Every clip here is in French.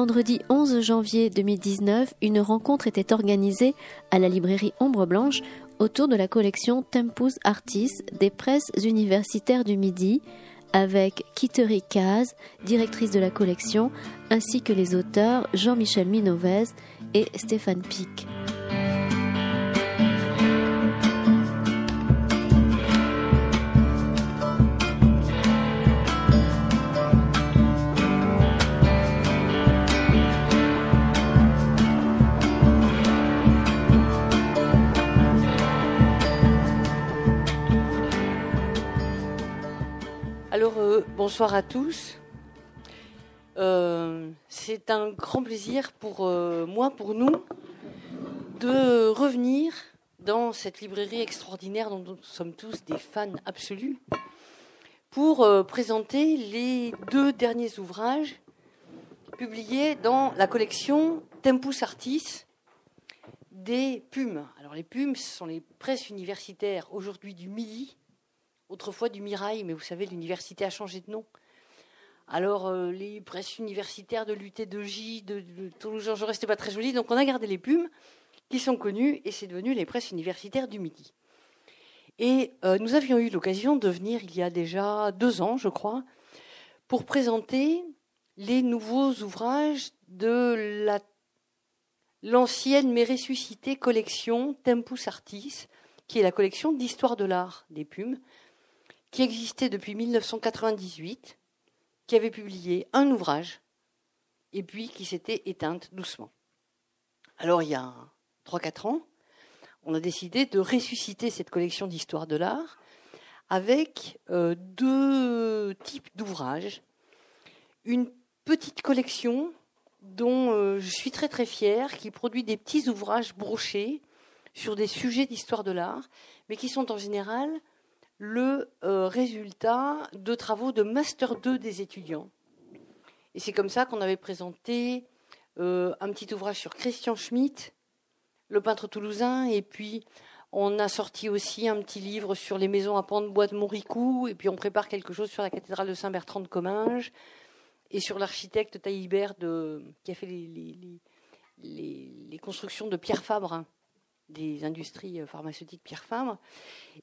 Vendredi 11 janvier 2019, une rencontre était organisée à la librairie Ombre Blanche autour de la collection Tempus Artis des presses universitaires du Midi, avec Kittery Kaz, directrice de la collection, ainsi que les auteurs Jean-Michel Minovez et Stéphane Pic. Bonsoir à tous. Euh, c'est un grand plaisir pour euh, moi, pour nous, de revenir dans cette librairie extraordinaire dont nous sommes tous des fans absolus, pour euh, présenter les deux derniers ouvrages publiés dans la collection Tempus Artis des Pumes. Alors les Pumes, ce sont les presses universitaires aujourd'hui du Midi, autrefois du Mirail, mais vous savez, l'université a changé de nom. Alors, euh, les presses universitaires de l'UT2J, de, de Toulouse, je restais pas très joli, donc on a gardé les plumes qui sont connues et c'est devenu les presses universitaires du Midi. Et euh, nous avions eu l'occasion de venir il y a déjà deux ans, je crois, pour présenter les nouveaux ouvrages de l'ancienne mais ressuscitée collection Tempus Artis, qui est la collection d'histoire de l'art des Pumes, qui existait depuis 1998, qui avait publié un ouvrage, et puis qui s'était éteinte doucement. Alors il y a 3-4 ans, on a décidé de ressusciter cette collection d'histoire de l'art avec euh, deux types d'ouvrages. Une petite collection dont euh, je suis très très fière, qui produit des petits ouvrages brochés sur des sujets d'histoire de l'art, mais qui sont en général le euh, résultat de travaux de Master 2 des étudiants. Et c'est comme ça qu'on avait présenté euh, un petit ouvrage sur Christian Schmitt, le peintre toulousain, et puis on a sorti aussi un petit livre sur les maisons à pans de bois de Montricou, et puis on prépare quelque chose sur la cathédrale de Saint-Bertrand de Comminges, et sur l'architecte Taillibert qui a fait les, les constructions de Pierre Fabre des industries pharmaceutiques Pierre Fabre.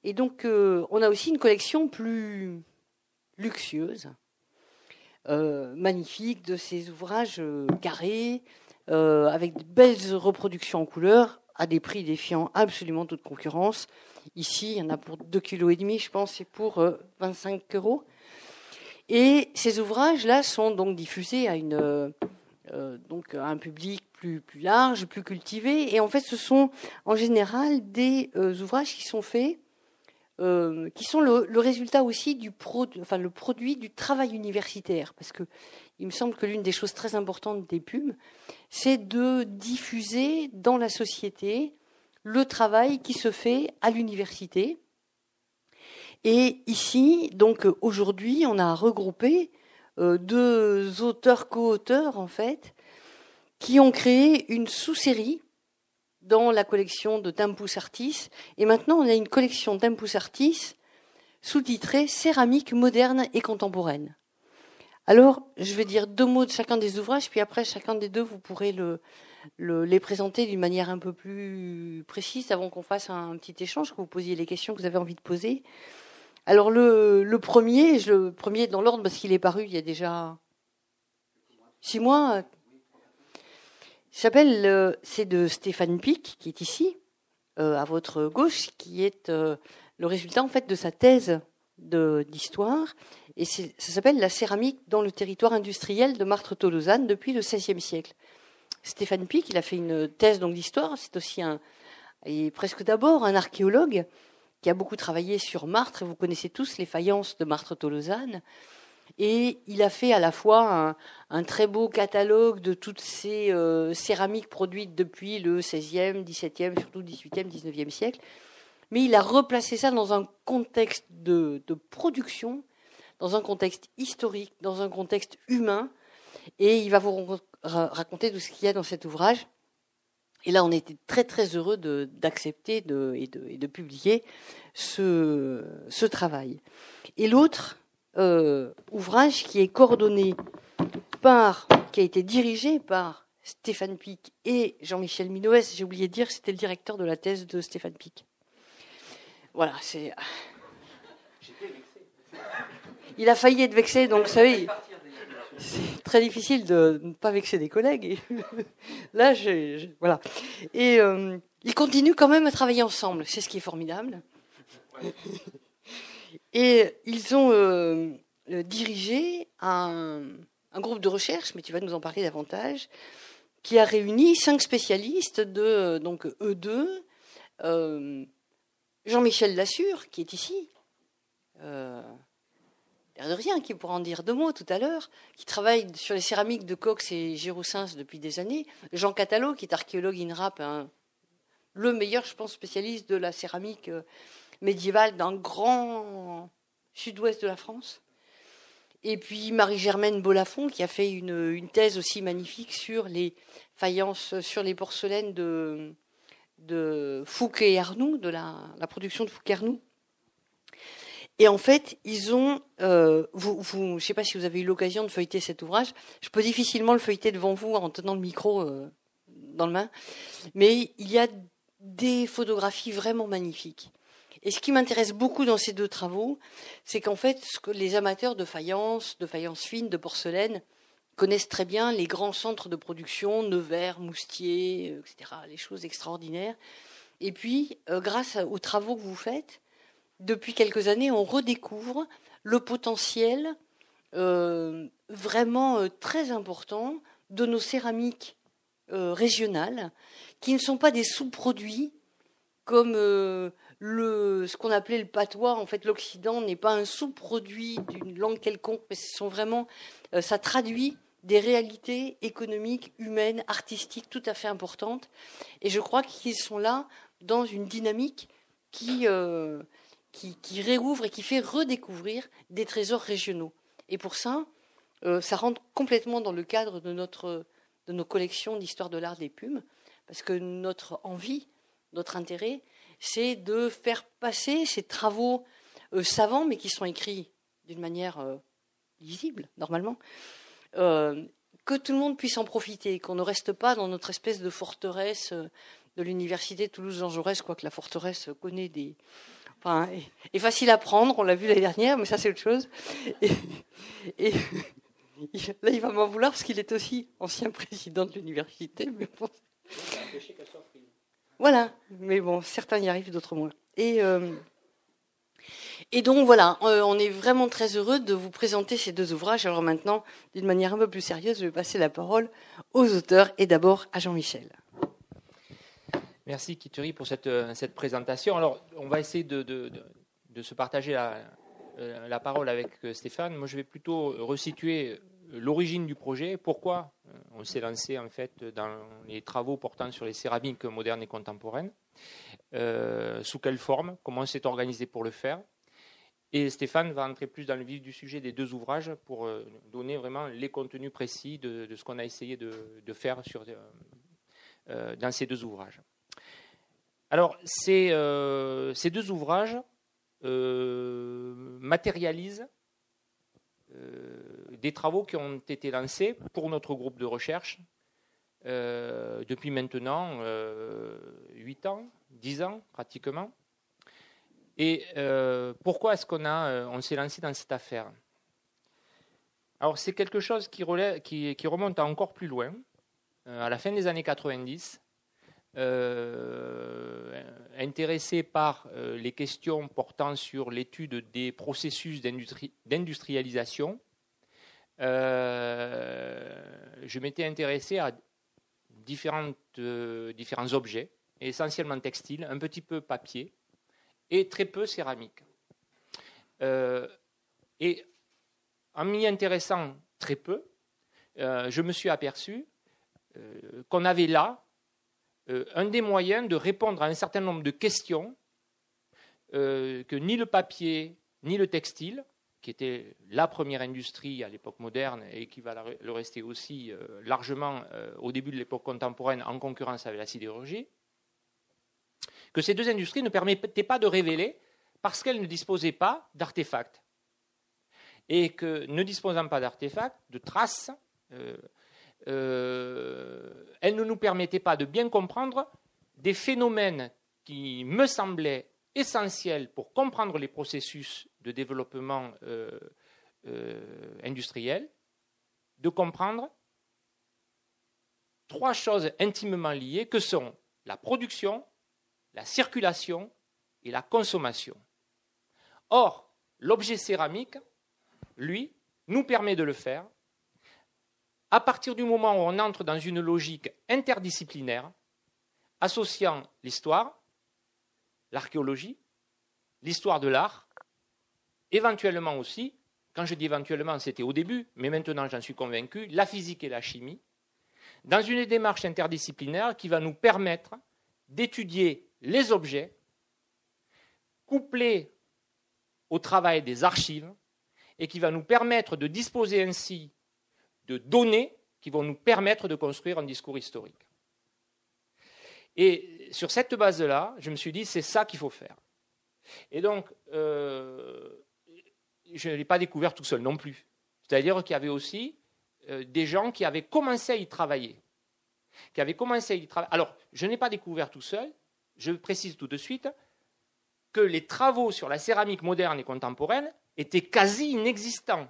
Et donc, euh, on a aussi une collection plus luxueuse, euh, magnifique, de ces ouvrages euh, carrés, avec de belles reproductions en couleur, à des prix défiant absolument toute concurrence. Ici, il y en a pour 2,5 kg, je pense, et pour 25 euros. Et ces ouvrages-là sont donc diffusés à une euh, donc un public plus, plus large, plus cultivé. Et en fait, ce sont en général des euh, ouvrages qui sont faits, euh, qui sont le, résultat aussi du produit du travail universitaire, parce que il me semble que l'une des choses très importantes des pubs, c'est de diffuser dans la société le travail qui se fait à l'université. Et ici, donc aujourd'hui, on a regroupé euh, deux auteurs co-auteurs en fait, qui ont créé une sous-série dans la collection de Tempus Artis. Et maintenant, on a une collection Tempus Artis sous-titrée Céramique moderne et contemporaine. Alors, je vais dire deux mots de chacun des ouvrages, puis après, chacun des deux, vous pourrez le, les présenter d'une manière un peu plus précise avant qu'on fasse un petit échange, que vous posiez les questions que vous avez envie de poser. Alors le, premier, je, le premier dans l'ordre parce qu'il est paru il y a déjà six mois. Euh, c'est de Stéphane Pic qui est ici, euh, à votre gauche, qui est euh, le résultat en fait de sa thèse d'histoire, et ça s'appelle La céramique dans le territoire industriel de Martre-Tolosane depuis le XVIe siècle. Stéphane Pic, il a fait une thèse d'histoire, c'est aussi un, et presque d'abord un archéologue, qui a beaucoup travaillé sur Martre. Vous connaissez tous les faïences de Martre-Tolosane. Et il a fait à la fois un, très beau catalogue de toutes ces euh, céramiques produites depuis le XVIe, XVIIe, surtout XVIIIe, XIXe siècle. Mais il a replacé ça dans un contexte de, production, dans un contexte historique, dans un contexte humain. Et il va vous raconter tout ce qu'il y a dans cet ouvrage. Et là, on était très très heureux d'accepter de, et, de, et, de, publier ce, ce travail. Et l'autre, ouvrage qui est coordonné par, qui a été dirigé par Stéphane Pic et Jean-Michel Minoès. J'ai oublié de dire, c'était le directeur de la thèse de Stéphane Pic. Voilà, c'est. Il a failli être vexé, donc vous savez, c'est très difficile de ne pas vexer des collègues. là, je, voilà. Et euh, ils continuent quand même à travailler ensemble, c'est ce qui est formidable. Et ils ont euh, dirigé un, groupe de recherche, mais tu vas nous en parler davantage, qui a réuni cinq spécialistes de donc eux deux, euh, Jean-Michel Lassure, qui est ici, euh, de rien, qui pourra en dire deux mots tout à l'heure, qui travaille sur les céramiques de Cox et Géroussens depuis des années, Jean Catalot, qui est archéologue INRAP, le meilleur, je pense, spécialiste de la céramique euh, médiévale d'un grand sud-ouest de la France. Et puis Marie-Germaine Bolafon, qui a fait une, thèse aussi magnifique sur les faïences, sur les porcelaines de, Fouquet et Arnoux, de la, production de Fouquet Arnoux. Et en fait, ils ont, euh, je ne sais pas si vous avez eu l'occasion de feuilleter cet ouvrage. Je peux difficilement le feuilleter devant vous en tenant le micro euh, dans le main, mais il y a des photographies vraiment magnifiques. Et ce qui m'intéresse beaucoup dans ces deux travaux, c'est qu'en fait, ce que les amateurs de faïence, de faïence fine, de porcelaine, connaissent très bien les grands centres de production, Nevers, Moustier, euh, etc., les choses extraordinaires. Et puis, euh, grâce aux travaux que vous faites, depuis quelques années, on redécouvre le potentiel euh, vraiment très important de nos céramiques régionales, qui ne sont pas des sous-produits comme ce qu'on appelait le patois, en fait, l'Occident n'est pas un sous-produit d'une langue quelconque, mais ce sont vraiment, euh, ça traduit des réalités économiques, humaines, artistiques tout à fait importantes. Et je crois qu'ils sont là dans une dynamique qui, euh, qui, réouvre et qui fait redécouvrir des trésors régionaux. Et pour ça, euh, ça rentre complètement dans le cadre de, notre, de nos collections d'histoire de l'art des plumes, parce que notre envie, notre intérêt, c'est de faire passer ces travaux euh, savants, mais qui sont écrits d'une manière euh, lisible, normalement, euh, que tout le monde puisse en profiter, qu'on ne reste pas dans notre espèce de forteresse de l'université Toulouse-Jean Jaurès, quoique la forteresse connaît des. Enfin, est, facile à prendre, on l'a vu l'année dernière, mais ça c'est autre chose. Et, là, il va m'en vouloir parce qu'il est aussi ancien président de l'université. Mais. Voilà, mais bon, certains y arrivent, d'autres moins. Et, euh, et donc voilà, euh, on est vraiment très heureux de vous présenter ces deux ouvrages. Alors maintenant, d'une manière un peu plus sérieuse, je vais passer la parole aux auteurs et d'abord à Jean-Michel. Merci Kituri pour cette, euh, cette, présentation. Alors, on va essayer de, de, de, se partager la, la, parole avec Stéphane. Moi, je vais plutôt resituer l'origine du projet, pourquoi euh, on s'est lancé en fait dans les travaux portant sur les céramiques modernes et contemporaines, euh, sous quelle forme, comment on s'est organisé pour le faire. Et Stéphane va entrer plus dans le vif du sujet des deux ouvrages pour euh, donner vraiment les contenus précis de, ce qu'on a essayé de, faire sur, dans ces deux ouvrages. Alors, ces, ces deux ouvrages matérialisent des travaux qui ont été lancés pour notre groupe de recherche euh, depuis maintenant euh, 8 ans, 10 ans pratiquement. Et euh, pourquoi est-ce qu'on on s'est lancé dans cette affaire? Alors c'est quelque chose qui, remonte encore plus loin, à la fin des années 90. Euh, intéressé par euh, les questions portant sur l'étude des processus d'industrialisation, euh, je m'étais intéressé à différentes, différents objets, essentiellement textiles, un petit peu papier et très peu céramique. et en m'y intéressant très peu, je me suis aperçu qu'on avait là euh, un des moyens de répondre à un certain nombre de questions euh, que ni le papier ni le textile, qui était la première industrie à l'époque moderne et qui va le rester aussi euh, largement au début de l'époque contemporaine en concurrence avec la sidérurgie, que ces deux industries ne permettaient pas de révéler parce qu'elles ne disposaient pas d'artefacts. et que ne disposant pas d'artefacts, de traces, elles ne nous permettaient pas de bien comprendre des phénomènes qui me semblaient essentiels pour comprendre les processus de développement industriel, de comprendre trois choses intimement liées que sont la production, la circulation et la consommation. Or, l'objet céramique, lui, nous permet de le faire à partir du moment où on entre dans une logique interdisciplinaire associant l'histoire, l'archéologie, l'histoire de l'art, éventuellement aussi, quand je dis éventuellement, c'était au début, mais maintenant j'en suis convaincu, la physique et la chimie, dans une démarche interdisciplinaire qui va nous permettre d'étudier les objets couplés au travail des archives et qui va nous permettre de disposer ainsi de données qui vont nous permettre de construire un discours historique. Et sur cette base-là, je me suis dit, c'est ça qu'il faut faire. Et donc, euh, je ne l'ai pas découvert tout seul non plus. C'est-à-dire qu'il y avait aussi euh, des gens qui avaient commencé à y travailler. Qui avaient commencé à y travailler. Alors, je n'ai pas découvert tout seul, je précise tout de suite que les travaux sur la céramique moderne et contemporaine étaient quasi inexistants.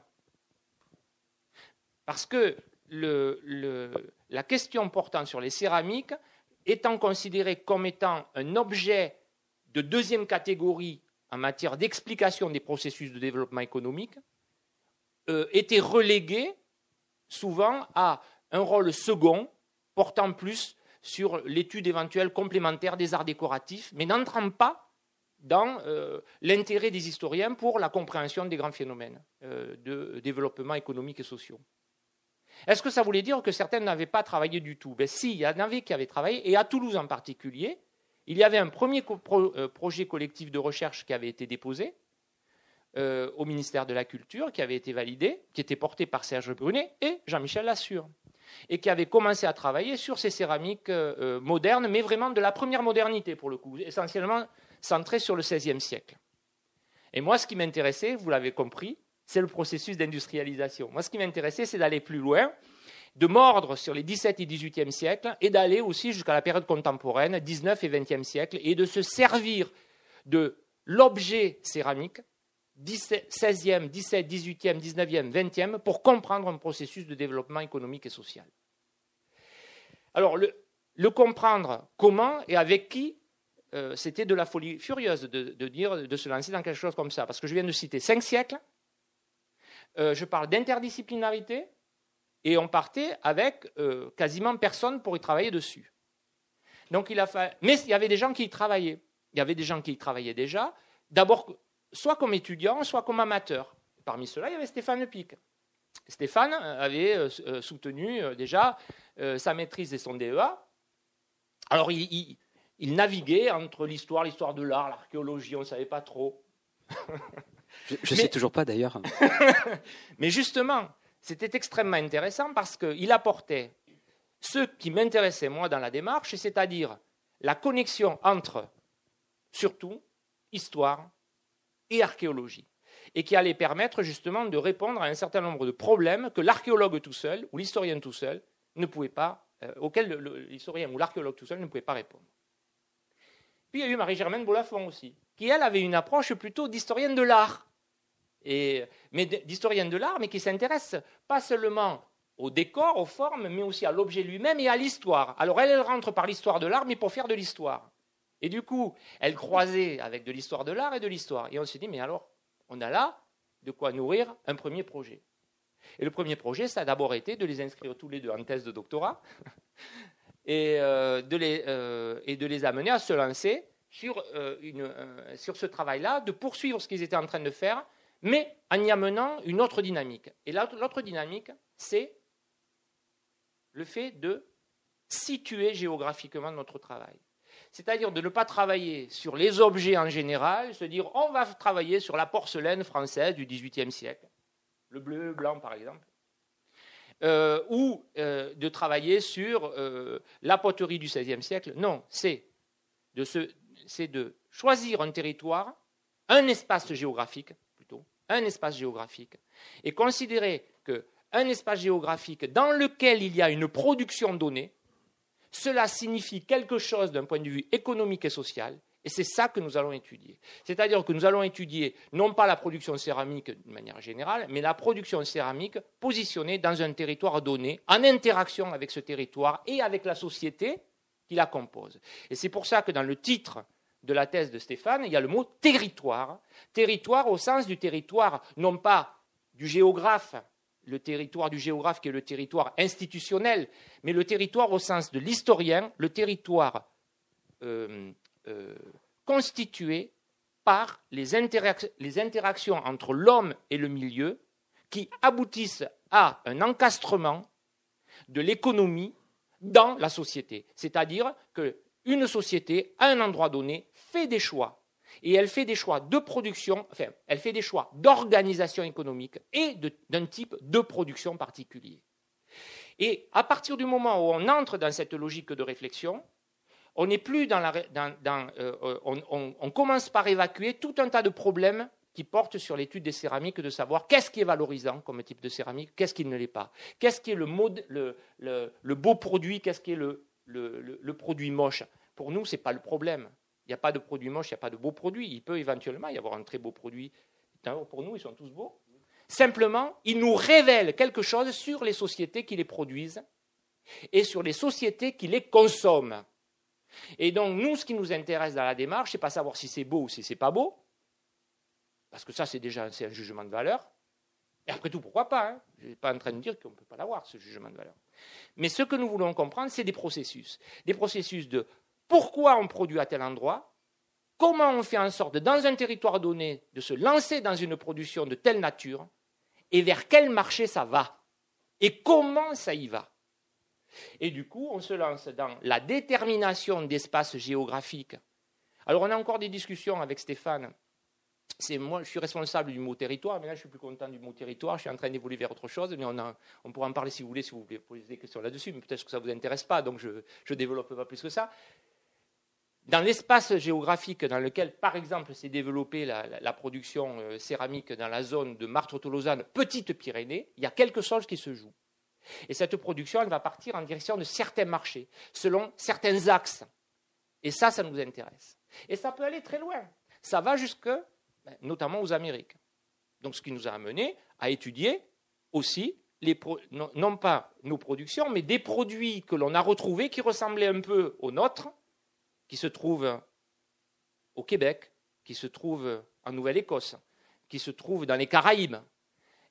Parce que la question portant sur les céramiques, étant considérée comme étant un objet de deuxième catégorie en matière d'explication des processus de développement économique, euh, était reléguée souvent à un rôle second, portant plus sur l'étude éventuelle complémentaire des arts décoratifs, mais n'entrant pas dans euh, l'intérêt des historiens pour la compréhension des grands phénomènes euh, de développement économique et sociaux. Est-ce que ça voulait dire que certains n'avaient pas travaillé du tout? Ben si, il y en avait qui avaient travaillé, et à Toulouse en particulier, il y avait un premier euh, projet collectif de recherche qui avait été déposé, euh, au ministère de la Culture, qui avait été validé, qui était porté par Serge Brunet et Jean-Michel Lassure, et qui avait commencé à travailler sur ces céramiques euh, modernes, mais vraiment de la première modernité pour le coup, essentiellement centrée sur le XVIe siècle. Et moi, ce qui m'intéressait, vous l'avez compris, c'est le processus d'industrialisation. Moi, ce qui m'intéressait, c'est d'aller plus loin, de mordre sur les XVIIe et XVIIIe siècles, et d'aller aussi jusqu'à la période contemporaine, XIXe et XXe siècle, et de se servir de l'objet céramique 16e, 17, 18e, 19e, 20e pour comprendre un processus de développement économique et social. Alors, le, comprendre comment et avec qui, euh, c'était de la folie furieuse de, dire, de se lancer dans quelque chose comme ça. Parce que je viens de citer cinq siècles, euh, je parle d'interdisciplinarité, et on partait avec euh, quasiment personne pour y travailler dessus. Donc il a Mais il y avait des gens qui y travaillaient. Il y avait des gens qui y travaillaient déjà. D'abord soit comme étudiant, soit comme amateur. Parmi ceux-là, il y avait Stéphane Pic. Stéphane avait euh, euh, soutenu euh, déjà sa maîtrise et son DEA. Alors, il, naviguait entre l'histoire, l'histoire de l'art, l'archéologie, on ne savait pas trop. je ne sais toujours pas d'ailleurs. Mais justement, c'était extrêmement intéressant parce qu'il apportait ce qui m'intéressait moi dans la démarche, c'est-à-dire la connexion entre, surtout, histoire, et archéologie, et qui allait permettre justement de répondre à un certain nombre de problèmes que l'archéologue tout seul ou l'historien tout seul ne pouvait pas, euh, auxquels l'historien ou l'archéologue tout seul ne pouvait pas répondre. Puis il y a eu Marie-Germaine Bolafon aussi, qui elle avait une approche plutôt d'historienne de l'art, mais d'historienne de l'art, mais qui s'intéresse pas seulement au décor, aux formes, mais aussi à l'objet lui-même et à l'histoire. Alors elle, elle rentre par l'histoire de l'art, mais pour faire de l'histoire. Et du coup, elle croisait avec de l'histoire de l'art et de l'histoire. Et on s'est dit, mais alors, on a là de quoi nourrir un premier projet. Et le premier projet, ça a d'abord été de les inscrire tous les deux en thèse de doctorat et, euh, de les, euh, et de les amener à se lancer euh, sur ce travail-là, de poursuivre ce qu'ils étaient en train de faire, mais en y amenant une autre dynamique. Et l'autre dynamique, c'est le fait de situer géographiquement notre travail c'est-à-dire de ne pas travailler sur les objets en général, se dire on va travailler sur la porcelaine française du XVIIIe siècle, le bleu, le blanc par exemple, euh, ou euh, de travailler sur euh, la poterie du XVIe siècle. Non, c'est de, choisir un territoire, un espace géographique un espace géographique, et considérer qu'un espace géographique dans lequel il y a une production donnée, cela signifie quelque chose d'un point de vue économique et social, et c'est ça que nous allons étudier. C'est-à-dire que nous allons étudier non pas la production céramique de manière générale, mais la production céramique positionnée dans un territoire donné, en interaction avec ce territoire et avec la société qui la compose. Et c'est pour ça que dans le titre de la thèse de Stéphane, il y a le mot territoire. Territoire au sens du territoire, non pas du géographe, le territoire du géographe qui est le territoire institutionnel, mais le territoire au sens de l'historien, le territoire euh, euh, constitué par les, interactions entre l'homme et le milieu qui aboutissent à un encastrement de l'économie dans la société. C'est-à-dire qu'une société, à un endroit donné, fait des choix. Et elle fait des choix de production, enfin, elle fait des choix d'organisation économique et d'un type de production particulier. Et à partir du moment où on entre dans cette logique de réflexion, on n'est plus dans la. Euh, on, commence par évacuer tout un tas de problèmes qui portent sur l'étude des céramiques, de savoir qu'est-ce qui est valorisant comme type de céramique, qu'est-ce qui ne l'est pas, qu'est-ce qui est le beau produit, qu'est-ce qui est le, le produit moche. Pour nous, ce n'est pas le problème. Il n'y a pas de produit moche, il n'y a pas de beau produit. Il peut éventuellement y avoir un très beau produit. Pour nous, ils sont tous beaux. Simplement, ils nous révèlent quelque chose sur les sociétés qui les produisent et sur les sociétés qui les consomment. Et donc, nous, ce qui nous intéresse dans la démarche, ce n'est pas savoir si c'est beau ou si ce n'est pas beau, parce que ça, c'est déjà un, jugement de valeur. Et après tout, pourquoi pas hein Je ne suis pas en train de dire qu'on ne peut pas l'avoir, ce jugement de valeur. Mais ce que nous voulons comprendre, c'est des processus. Des processus de pourquoi on produit à tel endroit, comment on fait en sorte, dans un territoire donné, de se lancer dans une production de telle nature, et vers quel marché ça va, et comment ça y va. Et du coup, on se lance dans la détermination d'espaces géographiques. Alors, on a encore des discussions avec Stéphane. C'est moi, je suis responsable du mot territoire, mais là, je suis plus content du mot territoire. Je suis en train d'évoluer vers autre chose, mais on, pourra en parler si vous voulez, si vous voulez poser des questions là-dessus, mais peut-être que ça ne vous intéresse pas, donc je ne développe pas plus que ça. Dans l'espace géographique dans lequel, par exemple, s'est développée la, production euh, céramique dans la zone de Martre-Tolosane, Petite-Pyrénées, il y a quelque chose qui se joue. Et cette production, elle va partir en direction de certains marchés, selon certains axes. Et ça, ça nous intéresse. Et ça peut aller très loin. Ça va jusque, notamment aux Amériques. Donc, ce qui nous a amené à étudier aussi, non, pas nos productions, mais des produits que l'on a retrouvés qui ressemblaient un peu aux nôtres, qui se trouvent au Québec, qui se trouvent en Nouvelle-Écosse, qui se trouvent dans les Caraïbes.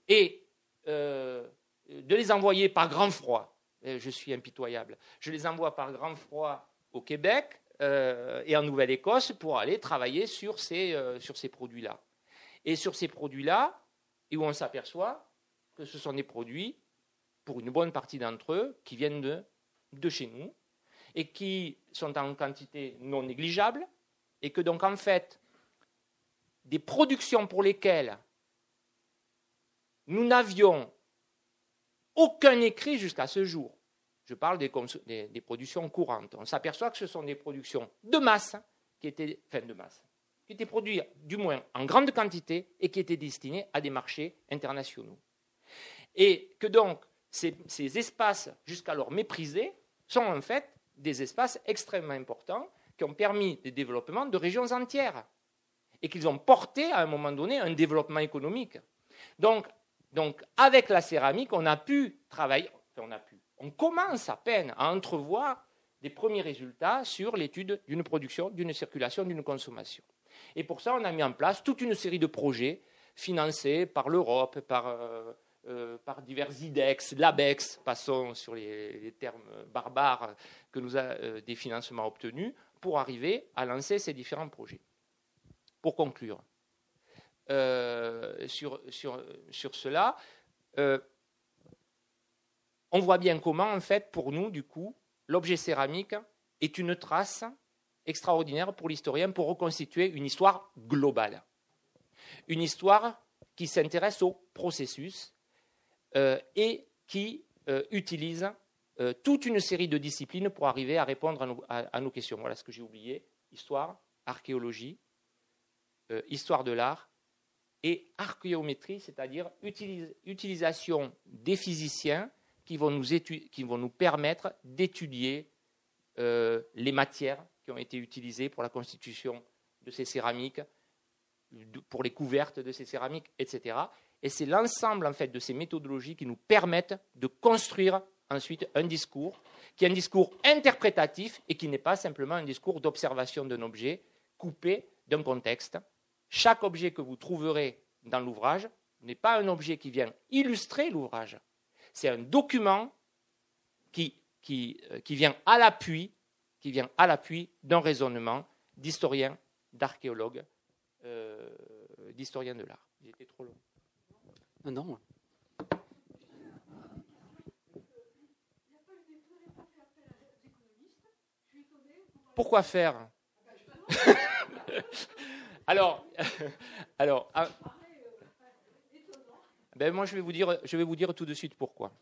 Et euh, de les envoyer par grand froid. Je suis impitoyable. Je les envoie par grand froid au Québec euh, et en Nouvelle-Écosse pour aller travailler sur ces, euh, produits-là. Et sur ces produits-là, où on s'aperçoit que ce sont des produits, pour une bonne partie d'entre eux, qui viennent de chez nous et qui sont en quantité non négligeable, et que donc en fait, des productions pour lesquelles nous n'avions aucun écrit jusqu'à ce jour. Je parle des, des, productions courantes. On s'aperçoit que ce sont des productions de masse qui étaient, de masse, qui étaient produites du moins en grande quantité et qui étaient destinées à des marchés internationaux. Et que donc ces, ces espaces jusqu'alors méprisés sont en fait des espaces extrêmement importants qui ont permis le développement de régions entières et qu'ils ont porté à un moment donné un développement économique. Donc donc, avec la céramique, on a pu travailler, on a pu, on commence à peine à entrevoir des premiers résultats sur l'étude d'une production, d'une circulation, d'une consommation. Et pour ça, on a mis en place toute une série de projets financés par l'Europe, par, euh, euh, divers IDEX, l'ABEX, passons sur les, termes barbares que nous a euh, des financements obtenus, pour arriver à lancer ces différents projets. Pour conclure, sur, cela, on voit bien comment, en fait, pour nous, du coup, l'objet céramique est une trace extraordinaire pour l'historien pour reconstituer une histoire globale. Une histoire qui s'intéresse au processus euh, et qui utilise toute une série de disciplines pour arriver à répondre à nos questions. Voilà ce que j'ai oublié. Histoire, archéologie, histoire de l'art et archéométrie, c'est-à-dire utilisation des physiciens qui vont nous, permettre d'étudier euh, les matières qui ont été utilisées pour la constitution de ces céramiques, pour les couvertes de ces céramiques, etc. Et c'est l'ensemble en fait de ces méthodologies qui nous permettent de construire ensuite un discours qui est un discours interprétatif et qui n'est pas simplement un discours d'observation d'un objet coupé d'un contexte. Chaque objet que vous trouverez dans l'ouvrage n'est pas un objet qui vient illustrer l'ouvrage, c'est un document qui, qui, euh, qui vient à l'appui qui vient à l'appui d'un raisonnement d'historien, d'archéologue, euh, d'historien de l'art. Il était trop long. Non, non. Pourquoi faire? Alors, alors ah, ben moi je vais vous dire, je vais vous dire tout de suite pourquoi.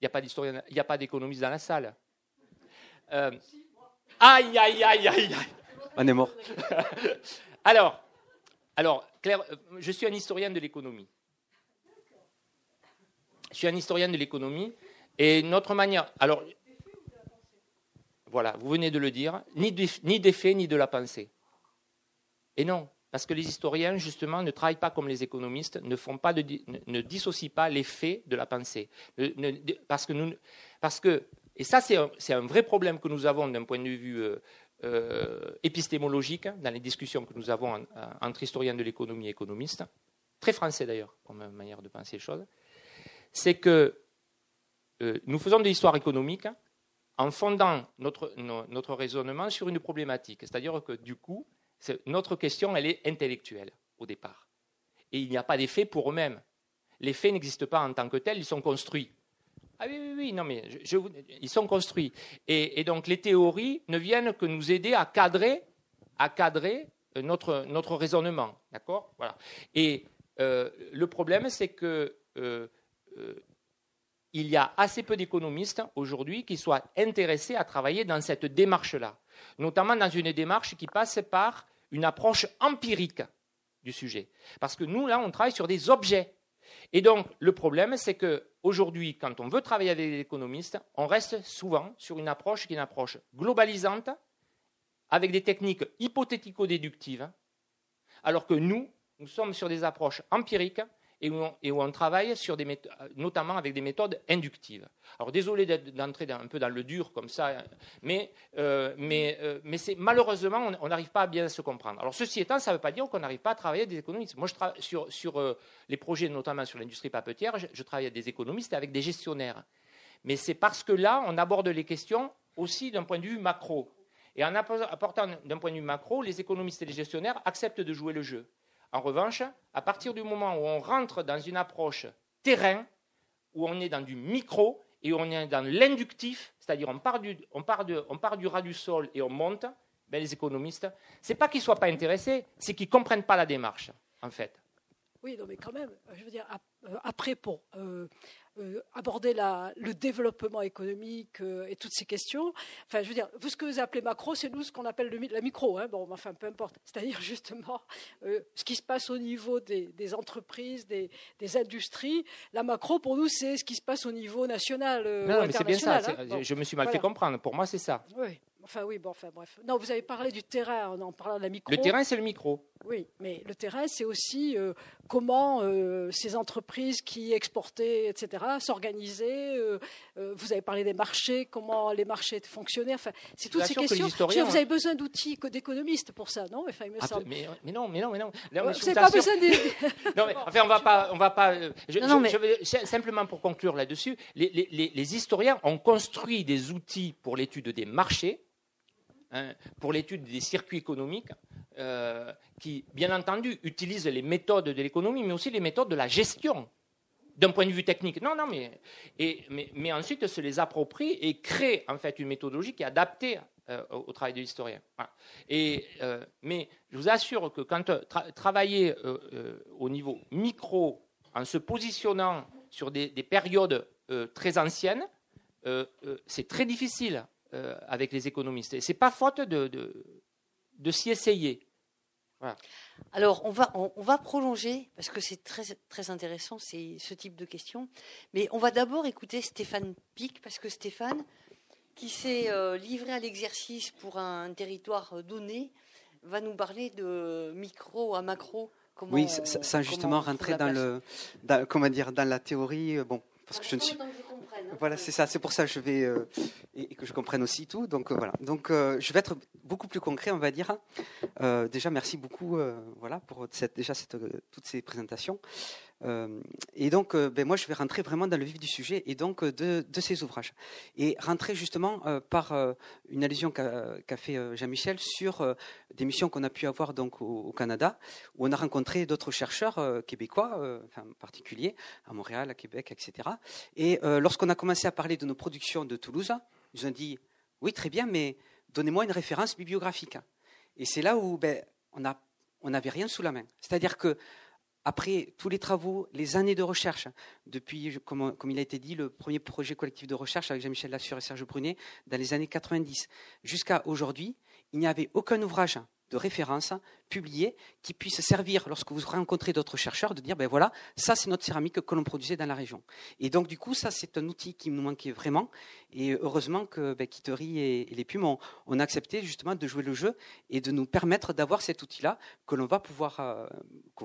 Il n'y a pas d'historien, il n'y a pas d'économiste dans la salle. Euh, aïe, aïe, aïe, aïe, aïe. On est mort. alors, alors, Claire, euh, je suis un historien de l'économie. Je suis un historien de l'économie et notre manière. Alors, voilà, vous venez de le dire, ni des faits ni de la pensée. Et non, parce que les historiens, justement, ne travaillent pas comme les économistes, ne, dissocient pas les faits de la pensée. parce, que nous, parce que et ça, c'est un, vrai problème que nous avons d'un point de vue euh, euh, épistémologique dans les discussions que nous avons entre historiens de l'économie et économistes, très français d'ailleurs, comme manière de penser les choses, c'est que euh, nous faisons de l'histoire économique en fondant notre, notre raisonnement sur une problématique. C'est-à-dire que du coup, notre question, elle est intellectuelle au départ. Et il n'y a pas d'effets pour eux-mêmes. Les faits n'existent pas en tant que tels, ils sont construits. Ah oui, oui, oui, non, mais ils sont construits. Et, donc les théories ne viennent que nous aider à cadrer, à cadrer euh, notre, notre raisonnement. D'accord? Voilà. Et euh, le problème, c'est que euh, il y a assez peu d'économistes aujourd'hui qui soient intéressés à travailler dans cette démarche-là, notamment dans une démarche qui passe par une approche empirique du sujet. Parce que nous, là, on travaille sur des objets. Et donc, le problème, c'est qu'aujourd'hui, quand on veut travailler avec des économistes, on reste souvent sur une approche qui est une approche globalisante, avec des techniques hypothético-déductives, alors que nous, nous sommes sur des approches empiriques et où on, travaille sur des notamment avec des méthodes inductives. Alors désolé d'entrer un peu dans le dur comme ça, mais, euh, mais, euh, malheureusement, on n'arrive pas à bien se comprendre. Alors ceci étant, ça ne veut pas dire qu'on n'arrive pas à travailler avec des économistes. Moi, je sur, sur euh, les projets, notamment sur l'industrie papetière, je, je travaille avec des économistes et avec des gestionnaires. Mais c'est parce que là, on aborde les questions aussi d'un point de vue macro. Et en apportant d'un point de vue macro, les économistes et les gestionnaires acceptent de jouer le jeu. En revanche, à partir du moment où on rentre dans une approche terrain, où on est dans du micro et on est dans l'inductif, c'est-à-dire on part du, ras du sol et on monte, ben les économistes, c'est pas qu'ils soient pas intéressés, c'est qu'ils comprennent pas la démarche, en fait. Oui, non, mais quand même, je veux dire, euh, après, pour euh, euh, aborder le développement économique euh, et toutes ces questions. Enfin, je veux dire, vous, ce que vous appelez macro, c'est nous ce qu'on appelle la micro. Hein. Bon, enfin, peu importe. C'est-à-dire justement euh, ce qui se passe au niveau des, entreprises, des, industries. La macro, pour nous, c'est ce qui se passe au niveau national. non, mais c'est bien ça. Hein. Je me suis mal fait comprendre. Pour moi, c'est ça. Oui. Enfin, oui, bon, enfin, bref. Non, vous avez parlé du terrain en parlant de la micro. Le terrain, c'est le micro. Oui, mais le terrain, c'est aussi euh, comment euh, ces entreprises qui exportaient, etc., s'organisaient. Euh, vous avez parlé des marchés, comment les marchés fonctionnaient. Enfin, c'est toutes ces questions. vous avez besoin d'outils d'économistes pour ça, non enfin, il me semble. Mais, non, mais non, mais non. vous n'avez pas besoin de... non, mais enfin, on va pas, on va pas. Je, non, mais... simplement pour conclure là-dessus, les, les, les historiens ont construit des outils pour l'étude des marchés Hein, pour l'étude des circuits économiques, euh, qui, bien entendu, utilisent les méthodes de l'économie, mais aussi les méthodes de la gestion, d'un point de vue technique. Non, non, mais, mais, ensuite se les approprie et crée en fait une méthodologie qui est adaptée euh, au, travail de l'historien. Euh, mais je vous assure que quand travailler au niveau micro, en se positionnant sur des périodes très anciennes, c'est très difficile euh, avec les économistes. Et ce n'est pas faute de, de, s'y essayer. Alors, on va, on, va prolonger, parce que c'est très, très intéressant, c'est ce type de questions. Mais on va d'abord écouter Stéphane Pic, parce que Stéphane, qui s'est euh, livré à l'exercice pour un territoire donné, va nous parler de micro à macro. oui, ça, justement rentrer dans le, comment dire, dans la théorie. Euh, bon, parce que je ne suis. Hein. Voilà, c'est ça. C'est pour ça que je vais euh, et, que je comprenne aussi tout. Donc euh, voilà. Donc euh, je vais être beaucoup plus concret, on va dire. déjà, merci beaucoup, voilà, pour toutes ces présentations. Euh, et donc, euh, ben moi, je vais rentrer vraiment dans le vif du sujet et donc euh, de, ces ouvrages. Et rentrer justement par une allusion qu'a fait Jean-Michel sur des missions qu'on a pu avoir donc au, Canada, où on a rencontré d'autres chercheurs québécois, enfin, en particulier à Montréal, à Québec, etc. Et lorsqu'on a commencé à parler de nos productions de Toulouse, ils ont dit oui, très bien, mais donnez-moi une référence bibliographique. Et c'est là où ben, on n'avait rien sous la main. C'est-à-dire que après tous les travaux, les années de recherche, depuis, comme, il a été dit, le premier projet collectif de recherche avec Jean-Michel Lassure et Serge Brunet, dans les années 90, jusqu'à aujourd'hui, il n'y avait aucun ouvrage de référence publié qui puisse servir, lorsque vous rencontrez d'autres chercheurs, de dire, ben voilà, ça c'est notre céramique que l'on produisait dans la région. Et donc du coup, ça c'est un outil qui nous manquait vraiment. Et heureusement que ben, et, les Pumes ont, accepté justement de jouer le jeu et de nous permettre d'avoir cet outil-là que l'on va pouvoir, euh,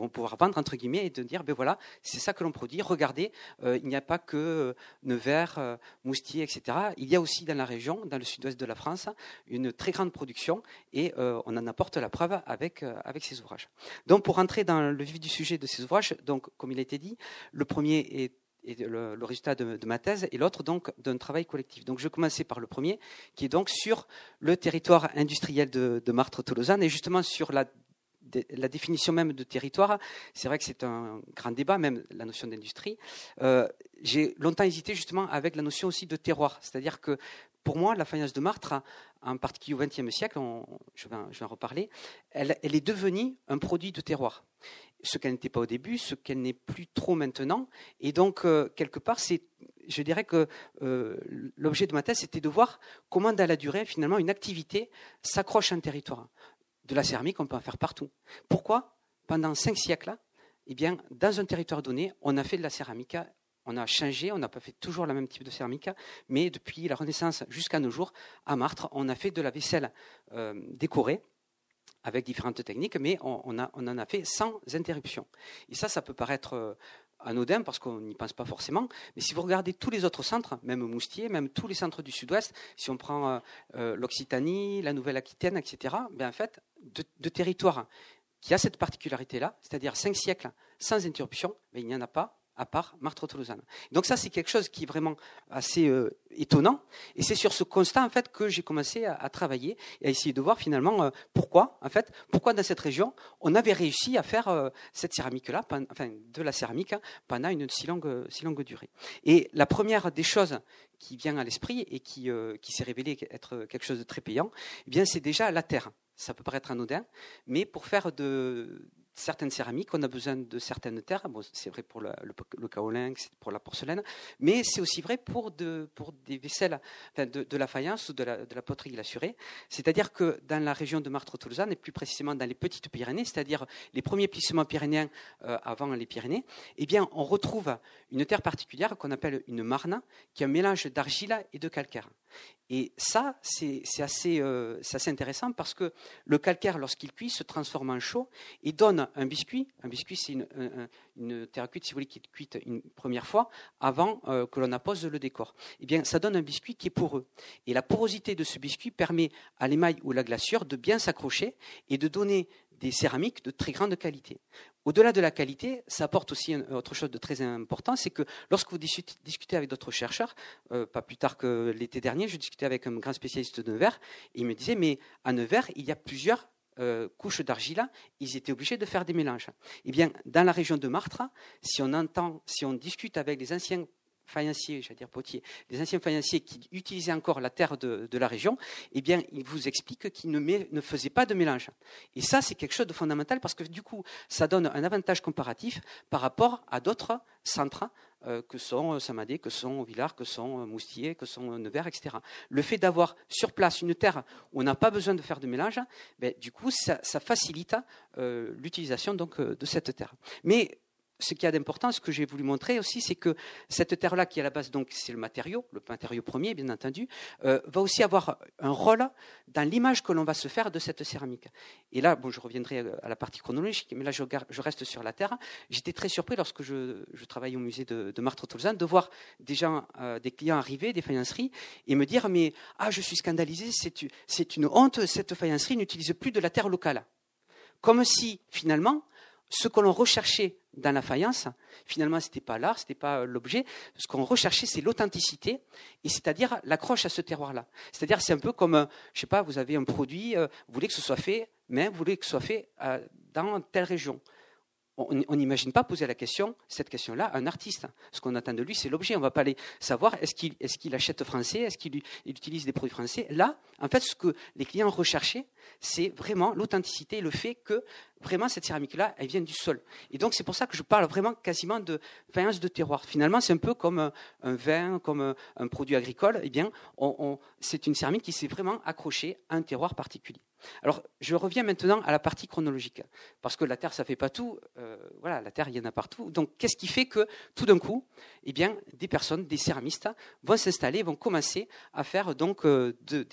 pouvoir vendre entre guillemets et de dire, ben voilà, c'est ça que l'on produit. Regardez, euh, il n'y a pas que euh, Nevers, euh, Moustier, etc. Il y a aussi dans la région, dans le sud-ouest de la France, une très grande production et on en apporte la preuve avec, avec ces ouvrages. Donc, pour entrer dans le vif du sujet de ces ouvrages, donc, comme il a été dit, le premier est le, résultat de, ma thèse, et l'autre donc d'un travail collectif. Donc je vais commencer par le premier, qui est donc sur le territoire industriel de, de Martre-Tolosan, et justement sur la, la, définition même de territoire. C'est vrai que c'est un grand débat, même la notion d'industrie. Euh, j'ai longtemps hésité justement avec la notion aussi de terroir, c'est-à-dire que pour moi, la faïence de Martre, en particulier au XXe siècle, je, vais, en reparler, elle, est devenue un produit de terroir. Ce qu'elle n'était pas au début, ce qu'elle n'est plus trop maintenant. Et donc, euh, quelque part, c'est, je dirais que euh, l'objet de ma thèse, c'était de voir comment, dans la durée, finalement, une activité s'accroche à un territoire. De la céramique, on peut en faire partout. Pourquoi? Pendant cinq siècles, eh bien, dans un territoire donné, on a fait de la céramique on a changé, on n'a pas fait toujours le même type de céramique, mais depuis la Renaissance jusqu'à nos jours, à Martre, on a fait de la vaisselle euh, décorée avec différentes techniques, mais on, en a fait sans interruption. Et ça, ça peut paraître euh, anodin parce qu'on n'y pense pas forcément, mais si vous regardez tous les autres centres, même Moustier, même tous les centres du sud-ouest, si on prend euh, l'Occitanie, la Nouvelle-Aquitaine, etc., ben en fait, de, de territoires qui a cette particularité-là, c'est-à-dire cinq siècles sans interruption, ben, il n'y en a pas à part Martre Toulousaine. Donc ça, c'est quelque chose qui est vraiment assez euh, étonnant. Et c'est sur ce constat, en fait, que j'ai commencé à, travailler et à essayer de voir finalement euh, pourquoi, en fait, pourquoi dans cette région, on avait réussi à faire euh, cette céramique-là, enfin, de la céramique, hein, pendant une si longue, si longue durée. Et la première des choses qui vient à l'esprit et qui, qui s'est révélée être quelque chose de très payant, eh bien, c'est déjà la terre. Ça peut paraître anodin, mais pour faire de, certaines céramiques, on a besoin de certaines terres. c'est vrai pour le, le, kaolin, c'est pour la porcelaine, mais c'est aussi vrai pour, de, pour des vaisselles de, la faïence ou de la, de la poterie glassurée. C'est-à-dire que dans la région de Martre-Toulouse, et plus précisément dans les petites Pyrénées, c'est-à-dire les premiers plissements pyrénéens euh, avant les Pyrénées, eh bien, on retrouve une terre particulière qu'on appelle une marne, qui est un mélange d'argile et de calcaire. Et ça, c'est assez, euh, intéressant parce que le calcaire, lorsqu'il cuit, se transforme en chaud et donne un biscuit. Un biscuit, c'est une, une, terre cuite, si vous voulez, qui est cuite une première fois avant euh, que l'on appose le décor. Eh bien, ça donne un biscuit qui est poreux. Et la porosité de ce biscuit permet à l'émail ou la glaçure de bien s'accrocher et de donner des céramiques de très grande qualité. Au-delà de la qualité, ça apporte aussi autre chose de très important, c'est que lorsque vous discutez avec d'autres chercheurs, euh, pas plus tard que l'été dernier, je discutais avec un grand spécialiste de Nevers, il me disait, mais à Nevers, il y a plusieurs euh, couches d'argile, ils étaient obligés de faire des mélanges. Eh bien, dans la région de Martre, si on si on discute avec les anciens faïenciers, j'allais dire potiers, les anciens faïenciers qui utilisaient encore la terre de, la région, eh bien, ils vous expliquent qu'ils ne, faisaient pas de mélange. Et ça, c'est quelque chose de fondamental parce que du coup, ça donne un avantage comparatif par rapport à d'autres centres euh, que sont Samadé, que sont Villars, que sont Moustier, que sont Nevers, etc. Le fait d'avoir sur place une terre où on n'a pas besoin de faire de mélange, ben, du coup, ça, facilite euh, l'utilisation euh, de cette terre. Mais ce qui a d'important, ce que j'ai voulu montrer aussi, c'est que cette terre-là, qui à la base, donc, c'est le matériau, le matériau premier, bien entendu, euh, va aussi avoir un rôle dans l'image que l'on va se faire de cette céramique. Et là, bon, je reviendrai à la partie chronologique, mais là, je, reste sur la terre. J'étais très surpris lorsque je, travaillais au musée de, de Martre-Tolzan de voir des gens, euh, des clients arriver, des faïenceries, et me dire, mais, ah, je suis scandalisé, c'est une honte, cette faïencerie n'utilise plus de la terre locale. Comme si, finalement, ce que l'on recherchait dans la faïence, finalement, ce n'était pas l'art, ce n'était pas l'objet. Ce qu'on recherchait, c'est l'authenticité, et c'est-à-dire l'accroche à ce terroir-là. C'est-à-dire, c'est un peu comme, je sais pas, vous avez un produit, euh, vous voulez que ce soit fait, mais vous voulez que ce soit fait euh, dans telle région on n'imagine pas poser la question, cette question-là, à un artiste. Ce qu'on attend de lui, c'est l'objet. On ne va pas aller savoir est-ce qu'il achète français, est-ce qu'il utilise des produits français. Là, en fait, ce que les clients recherchaient, c'est vraiment l'authenticité, le fait que vraiment cette céramique-là, elle vient du sol. Et donc, c'est pour ça que je parle vraiment quasiment de faïence de terroir. Finalement, c'est un peu comme un, vin, comme un, produit agricole. Eh bien, c'est une céramique qui s'est vraiment accrochée à un terroir particulier. Alors, je reviens maintenant à la partie chronologique, parce que la Terre, ça fait pas tout. Euh, voilà, la Terre, il y en a partout. Donc, qu'est-ce qui fait que, tout d'un coup, eh bien, des personnes, des céramistes, vont s'installer, vont commencer à faire donc euh, de,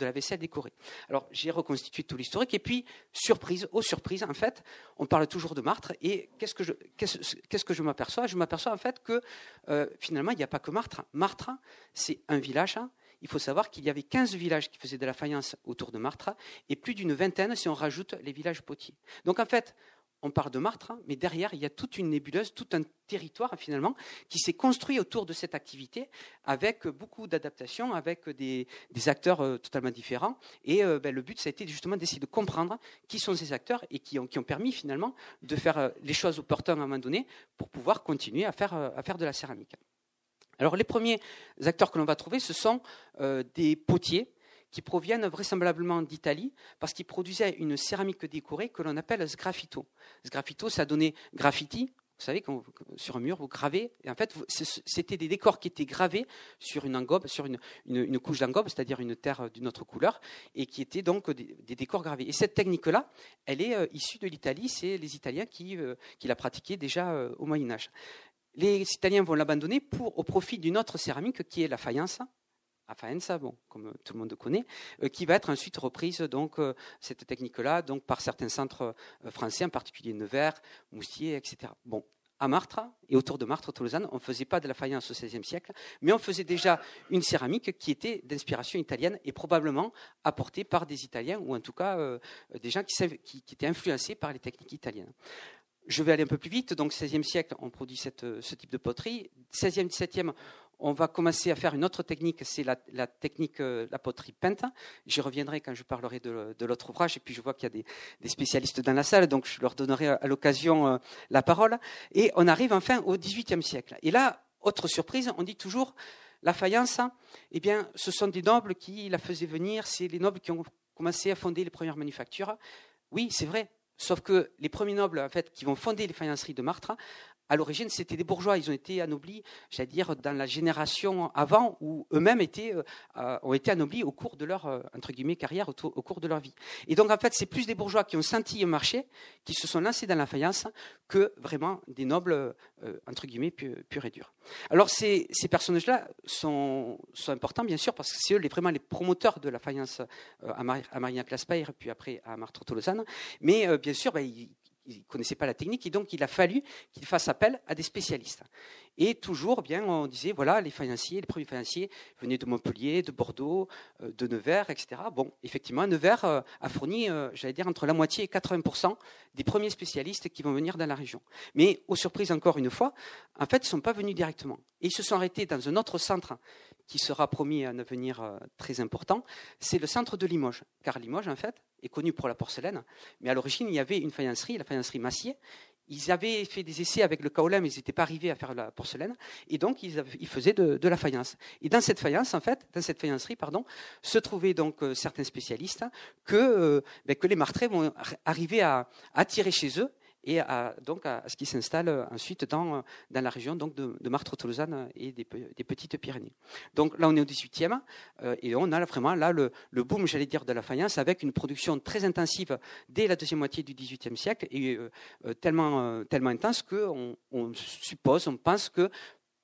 la vaisselle décorée. Alors, j'ai reconstitué tout l'historique, et puis, surprise, aux surprises, en fait, on parle toujours de Martre, et qu'est-ce que je, qu'est-ce, que je m'aperçois? Je m'aperçois en fait que euh, finalement, il n'y a pas que Martre. Martre, c'est un village il faut savoir qu'il y avait 15 villages qui faisaient de la faïence autour de Martre et plus d'une vingtaine si on rajoute les villages potiers. Donc en fait, on parle de Martre, mais derrière, il y a toute une nébuleuse, tout un territoire finalement qui s'est construit autour de cette activité avec beaucoup d'adaptations, avec des, acteurs euh, totalement différents. Et euh, ben, le but, ça a été justement d'essayer de comprendre qui sont ces acteurs et qui ont, permis finalement de faire euh, les choses opportunes à un moment donné pour pouvoir continuer à faire de la céramique. Alors les premiers acteurs que l'on va trouver, ce sont euh, des potiers qui proviennent vraisemblablement d'Italie parce qu'ils produisaient une céramique décorée que l'on appelle sgraffito. Sgraffito, ça donnait graffiti. Vous savez, quand sur un mur, vous gravez. Et en fait, c'était des décors qui étaient gravés sur une engobe, sur une, couche d'engobe, c'est-à-dire une terre d'une autre couleur, et qui étaient donc des, décors gravés. Et cette technique-là, elle est euh, issue de l'Italie. C'est les Italiens qui, euh, qui la pratiquaient déjà au Moyen Âge les Italiens vont l'abandonner au profit d'une autre céramique qui est la faïence, la faenza, bon, comme tout le monde connaît, euh, qui va être ensuite reprise donc euh, cette technique-là donc par certains centres euh, français, en particulier Nevers, Moustier, etc. Bon, à Martre et autour de Martre, Tolosane, on ne faisait pas de la faïence au XVIe siècle, mais on faisait déjà une céramique qui était d'inspiration italienne et probablement apportée par des Italiens ou en tout cas des gens qui étaient influencés par les techniques italiennes. Je vais aller un peu plus vite. Donc, 16e siècle, on produit ce type de poterie. 16e, 17e, on va commencer à faire une autre technique, c'est la, technique, euh, la poterie peinte. J'y reviendrai quand je parlerai de, l'autre ouvrage. Et puis, je vois qu'il y a des, spécialistes dans la salle, donc je leur donnerai à, l'occasion euh, la parole. Et on arrive enfin au 18e siècle. Et là, autre surprise, on dit toujours la faïence, eh bien, ce sont des nobles qui la faisaient venir, c'est les nobles qui ont commencé à fonder les premières manufactures. Oui, c'est vrai, Sauf que les premiers nobles, en fait, qui vont fonder les faïenceries de Martre, à l'origine, c'était des bourgeois. Ils ont été anoblis, j'allais dire, dans la génération avant, où eux-mêmes étaient, euh, ont été anoblis au cours de leur, euh, carrière, au, cours de leur vie. Et donc, en fait, c'est plus des bourgeois qui ont senti un marché, qui se sont lancés dans la faïence, que vraiment des nobles, euh, entre guillemets, purs et durs. Alors, ces, personnages-là sont, importants, bien sûr, parce que c'est eux les, vraiment les promoteurs de la faïence à, Mar à puis après à Martre Tolosane. Mais, bien sûr, bah, ils, il ne connaissait pas la technique et donc il a fallu qu'il fasse appel à des spécialistes. Et toujours, bien, on disait, voilà, les financiers, les premiers financiers venaient de Montpellier, de Bordeaux, euh, de Nevers, etc. Bon, effectivement, Nevers euh, a fourni, euh, j'allais dire, entre la moitié et 80% des premiers spécialistes qui vont venir dans la région. Mais, aux surprises encore une fois, en fait, ils ne sont pas venus directement. Et ils se sont arrêtés dans un autre centre qui sera promis un avenir très important, c'est le centre de Limoges. Car Limoges, en fait, est connu pour la porcelaine, mais à l'origine, il y avait une faïencerie, la faïencerie Massier, ils avaient fait des essais avec le kaolin, mais ils n'étaient pas arrivés à faire la porcelaine, et donc ils, faisaient de, la faïence. Et dans cette faïence, en fait, dans cette faïencerie, pardon, se trouvaient donc euh, certains spécialistes que, euh, ben, que les martrés vont arriver à attirer chez eux et à, donc à, ce qui s'installe ensuite dans, la région donc de, de Martre-Tolosanne et des, petites Pyrénées. Donc là, on est au 18e euh, et on a vraiment là le, boom, j'allais dire, de la faïence avec une production très intensive dès la deuxième moitié du XVIIIe siècle et euh, euh, tellement, tellement intense qu'on on suppose, on pense que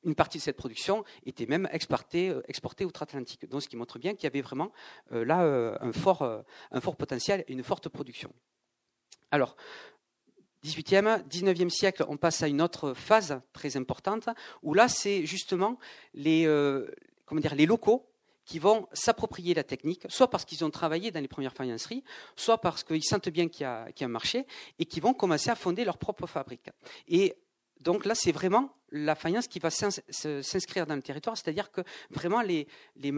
une partie de cette production était même exportée, exportée outre-Atlantique. Donc, ce qui montre bien qu'il y avait vraiment là un, fort, un fort potentiel et une forte production. Alors, 18e, 19e siècle, on passe à une autre phase très importante, où là, c'est justement les, euh, comment dire, les locaux qui vont s'approprier la technique, soit parce qu'ils ont travaillé dans les premières faïenceries, soit parce qu'ils sentent bien qu'il y, a, un marché, et qui vont commencer à fonder leur propre fabrique. Et donc là, c'est vraiment la faïence qui va s'inscrire dans le territoire, c'est-à-dire que vraiment les, les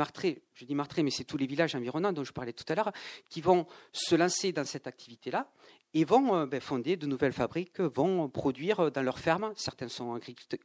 je dis martrés, mais c'est tous les villages environnants dont je parlais tout à l'heure, qui vont se lancer dans cette activité-là et vont euh, ben, fonder de nouvelles fabriques, vont produire dans leurs fermes, certains sont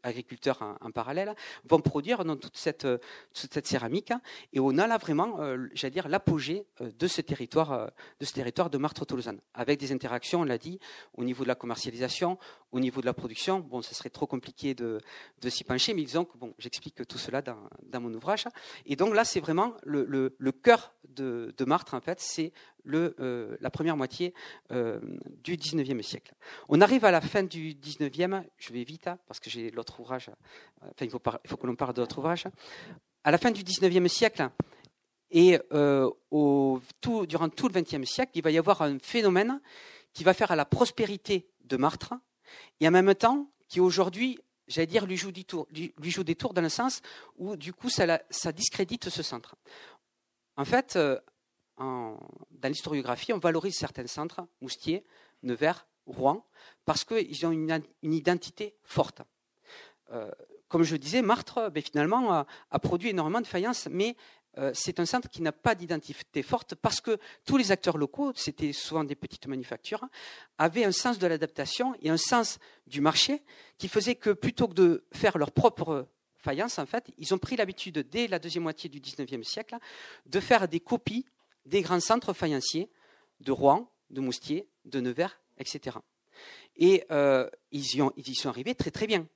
agriculteurs en, parallèle, vont produire dans toute cette, toute cette céramique. Et on a là vraiment, euh, j'allais dire, l'apogée euh, de ce territoire, de ce territoire de Martre-Tolosanne, avec des interactions, on l'a dit, au niveau de la commercialisation, au niveau de la production. Bon, ce serait trop compliqué de, s'y pencher, mais disons que bon, j'explique tout cela dans, mon ouvrage. Et donc là, c'est vraiment le cœur de, de Martre, en fait, c'est euh, la première moitié euh, du 19e siècle. On arrive à la fin du 19e, je vais vite, hein, parce que j'ai l'autre ouvrage, euh, il faut, que l'on parle de l'autre ouvrage. À la fin du 19e siècle, et durant tout le 20e siècle, il va y avoir un phénomène qui va faire à la prospérité de Martre, et en même temps qui aujourd'hui, j'allais dire, lui joue, des tours, dans le sens où du coup ça, ça discrédite ce centre. En fait, dans l'historiographie, on valorise certains centres, Moustier, Nevers, Rouen, parce qu'ils ont une, identité forte. Euh, comme je disais, Martre, ben, finalement, a, produit énormément de faïences, mais euh, c'est un centre qui n'a pas d'identité forte parce que tous les acteurs locaux, c'était souvent des petites manufactures, avaient un sens de l'adaptation et un sens du marché qui faisait que plutôt que de faire leur propre faïence, en fait, ils ont pris l'habitude, dès la deuxième moitié du XIXe siècle, de faire des copies des grands centres faïenciers de Rouen, de Moustier, de Nevers, etc. Et euh, ils, y sont arrivés très très bien,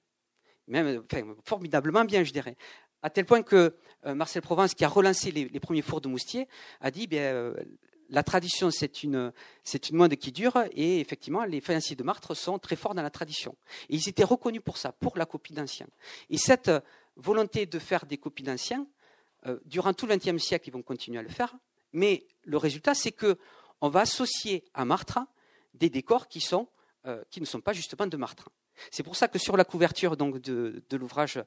même formidablement bien, je dirais. À tel point que euh, Marcel Provence, qui a relancé les, premiers fours de Moustier, a dit bien, euh, la tradition, c'est une, c'est une mode qui dure, et effectivement, les faïenciers de Martre sont très forts dans la tradition. Et ils étaient reconnus pour ça, pour la copie d'anciens. Et cette volonté de faire des copies d'anciens, durant tout le XXe siècle, ils vont continuer à le faire, mais le résultat, c'est qu'on va associer à Martre des décors euh, qui ne sont pas justement de Martre. C'est pour ça que sur la couverture donc, de, l'ouvrage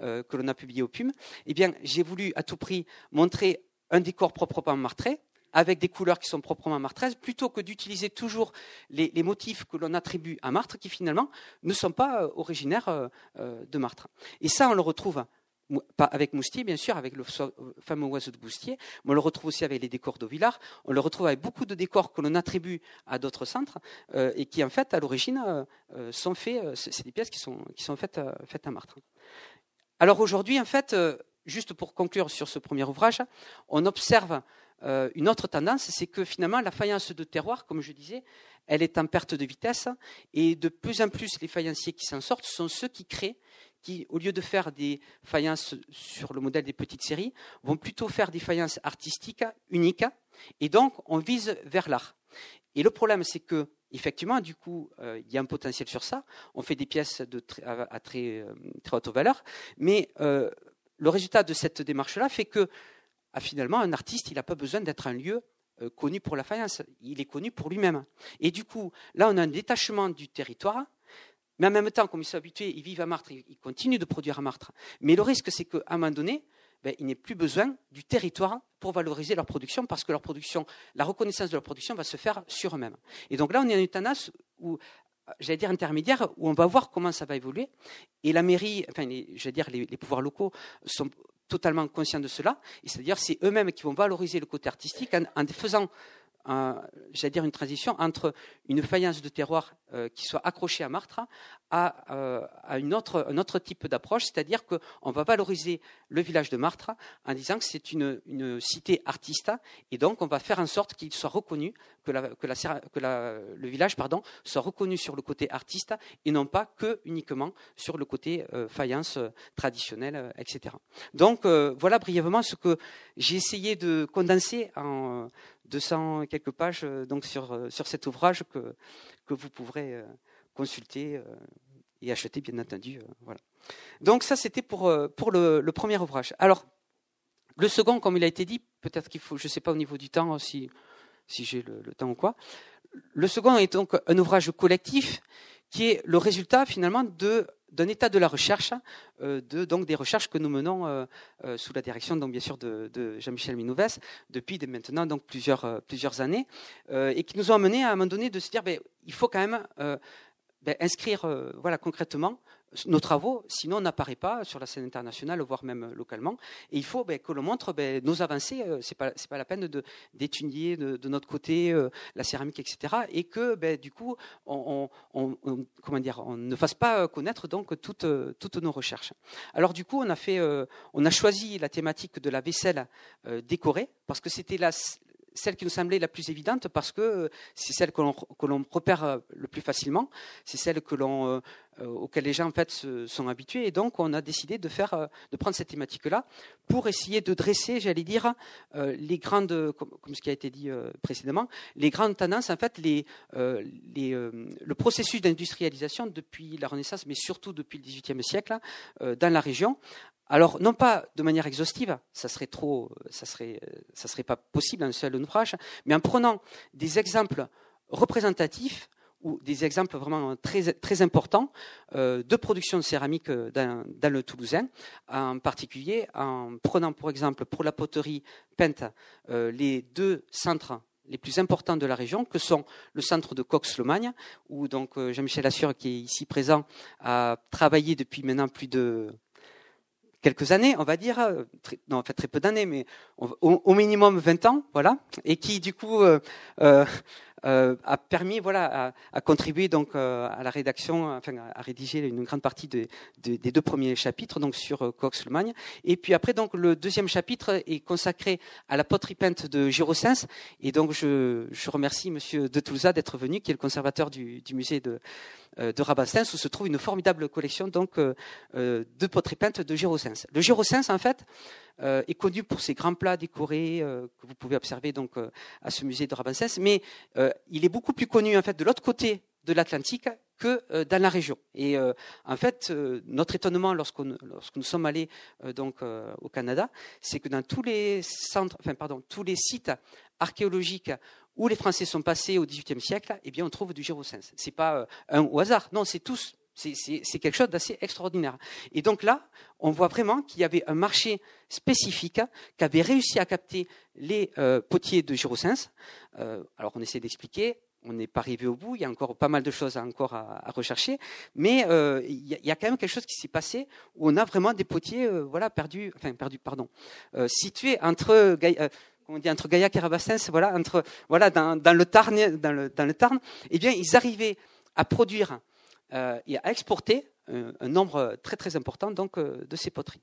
euh, que l'on a publié au PUM, eh j'ai voulu à tout prix montrer un décor proprement martré, avec des couleurs qui sont proprement martraises, plutôt que d'utiliser toujours les, motifs que l'on attribue à Martre, qui finalement ne sont pas euh, originaires de Martre. Et ça, on le retrouve pas avec Moustier, bien sûr, avec le fameux oiseau de Moustier, mais on le retrouve aussi avec les décors d'Auvillard, on le retrouve avec beaucoup de décors que l'on attribue à d'autres centres euh, et qui, en fait, à l'origine, euh, euh, sont faits, c'est des pièces qui sont, qui sont faites, faites à Martre. Alors aujourd'hui, en fait, juste pour conclure sur ce premier ouvrage, on observe une autre tendance, c'est que finalement, la faïence de terroir, comme je disais, elle est en perte de vitesse et de plus en plus, les faïenciers qui s'en sortent sont ceux qui créent qui, au lieu de faire des faïences sur le modèle des petites séries, vont plutôt faire des faïences artistiques, uniques, et donc on vise vers l'art. Et le problème, c'est que, effectivement, du coup, euh, il y a un potentiel sur ça. On fait des pièces à, très, euh, très, haute valeur, mais euh, le résultat de cette démarche-là fait que, ah, finalement, un artiste, il n'a pas besoin d'être un lieu connu pour la faïence. Il est connu pour lui-même. Et du coup, là, on a un détachement du territoire mais en même temps, comme ils sont habitués, ils vivent à Martre, ils continuent de produire à Martre. Mais le risque, c'est qu'à un moment donné, ben, ils n'aient plus besoin du territoire pour valoriser leur production, parce que leur production, la reconnaissance de leur production va se faire sur eux-mêmes. Et donc là, on est dans une tendance où, j'allais dire intermédiaire, où on va voir comment ça va évoluer. Et la mairie, enfin, j'allais dire les, pouvoirs locaux sont totalement conscients de cela. C'est-à-dire, c'est eux-mêmes qui vont valoriser le côté artistique en faisant j'allais dire une transition entre une faïence de terroir euh, qui soit accrochée à Martre à, euh, à une autre, un autre type d'approche, c'est-à-dire qu'on va valoriser le village de Martre en disant que c'est une, une, cité artiste et donc on va faire en sorte qu'il soit reconnu, que, la, que, la, que la, le village pardon, soit reconnu sur le côté artiste et non pas que uniquement sur le côté euh, faïence traditionnelle, etc. Donc voilà brièvement ce que j'ai essayé de condenser en 200 quelques pages euh, donc sur, euh, sur cet ouvrage que, que vous pourrez euh, consulter et acheter, bien entendu. Voilà. Donc ça, c'était pour, pour le, premier ouvrage. Alors, le second, comme il a été dit, peut-être qu'il faut, je ne sais pas au niveau du temps si, si j'ai le, temps ou quoi. Le second est donc un ouvrage collectif qui est le résultat finalement de d'un état de la recherche, euh, de, donc des recherches que nous menons euh, euh, sous la direction, donc bien sûr, de, Jean-Michel Minoves depuis maintenant donc plusieurs plusieurs années, et qui nous ont amené à un moment donné de se dire, ben, il faut quand même ben, inscrire, voilà, concrètement nos travaux, sinon on n'apparaît pas sur la scène internationale, voire même localement. Et il faut ben, que l'on montre ben, nos avancées. Ce euh, c'est pas la peine d'étudier de, de, notre côté euh, la céramique, etc. Et que ben, du coup on, ne fasse pas connaître donc toutes nos recherches. Alors du coup on a euh, choisi la thématique de la vaisselle décorée parce que c'était celle qui nous semblait la plus évidente parce que euh, c'est celle que l'on repère euh, le plus facilement, c'est celle que l'on, euh, auquel les gens en fait sont habitués. Et donc on a décidé de faire, de prendre cette thématique-là pour essayer de dresser, j'allais dire, les grandes, comme, ce qui a été dit précédemment, les grandes tendances, en fait, les, les, le processus d'industrialisation depuis la Renaissance, mais surtout depuis le XVIIIe siècle dans la région, alors, non pas de manière exhaustive, ça serait trop, ça serait, ça serait pas possible un seul ouvrage, mais en prenant des exemples représentatifs ou des exemples vraiment très, très importants euh, de production de céramique dans, dans, le Toulousain, en particulier en prenant pour exemple pour la poterie peinte euh, les deux centres les plus importants de la région, que sont le centre de Cox-Lomagne, où donc euh, Jean-Michel Assure, qui est ici présent, a travaillé depuis maintenant plus de quelques années, on va dire, euh, non, en fait très peu d'années, mais au, minimum 20 ans, voilà, et qui du coup euh, euh, euh, a permis voilà, à, à contribuer donc euh, à la rédaction, enfin à rédiger une grande partie de, de, des deux premiers chapitres donc sur euh, Cox-Lemagne. Et puis après donc le deuxième chapitre est consacré à la poterie peinte de Girocens. Et donc je, je remercie Monsieur de Toulouse d'être venu, qui est le conservateur du, du musée de de Rabastens où se trouve une formidable collection donc de poterie peinte de Girocens. Le Girocens en fait euh, est connu pour ses grands plats décorés euh, que vous pouvez observer donc euh, à ce musée de Rabancès, mais il est beaucoup plus connu en fait de l'autre côté de l'Atlantique que dans la région. Et en fait, notre étonnement lorsque nous sommes allés donc au Canada, c'est que dans tous les centres, enfin pardon, tous les sites archéologiques où les Français sont passés au XVIIIe siècle, eh bien on trouve du gyrocens. C'est pas un au hasard, non, c'est tous c'est quelque chose d'assez extraordinaire. Et donc là, on voit vraiment qu'il y avait un marché spécifique qui avait réussi à capter les euh, potiers de Girocens. Euh, alors on essaie d'expliquer, on n'est pas arrivé au bout, il y a encore pas mal de choses à, encore à, rechercher, mais euh, il, y a, quand même quelque chose qui s'est passé où on a vraiment des potiers voilà, perdus, enfin perdus, pardon, situés entre... on dit entre Gaillac et Rabastens, voilà, entre, voilà, dans, dans le Tarn, dans le, dans le Tarn, eh bien, ils arrivaient à produire euh, et à exporter un, nombre très très important donc, euh, de ces poteries.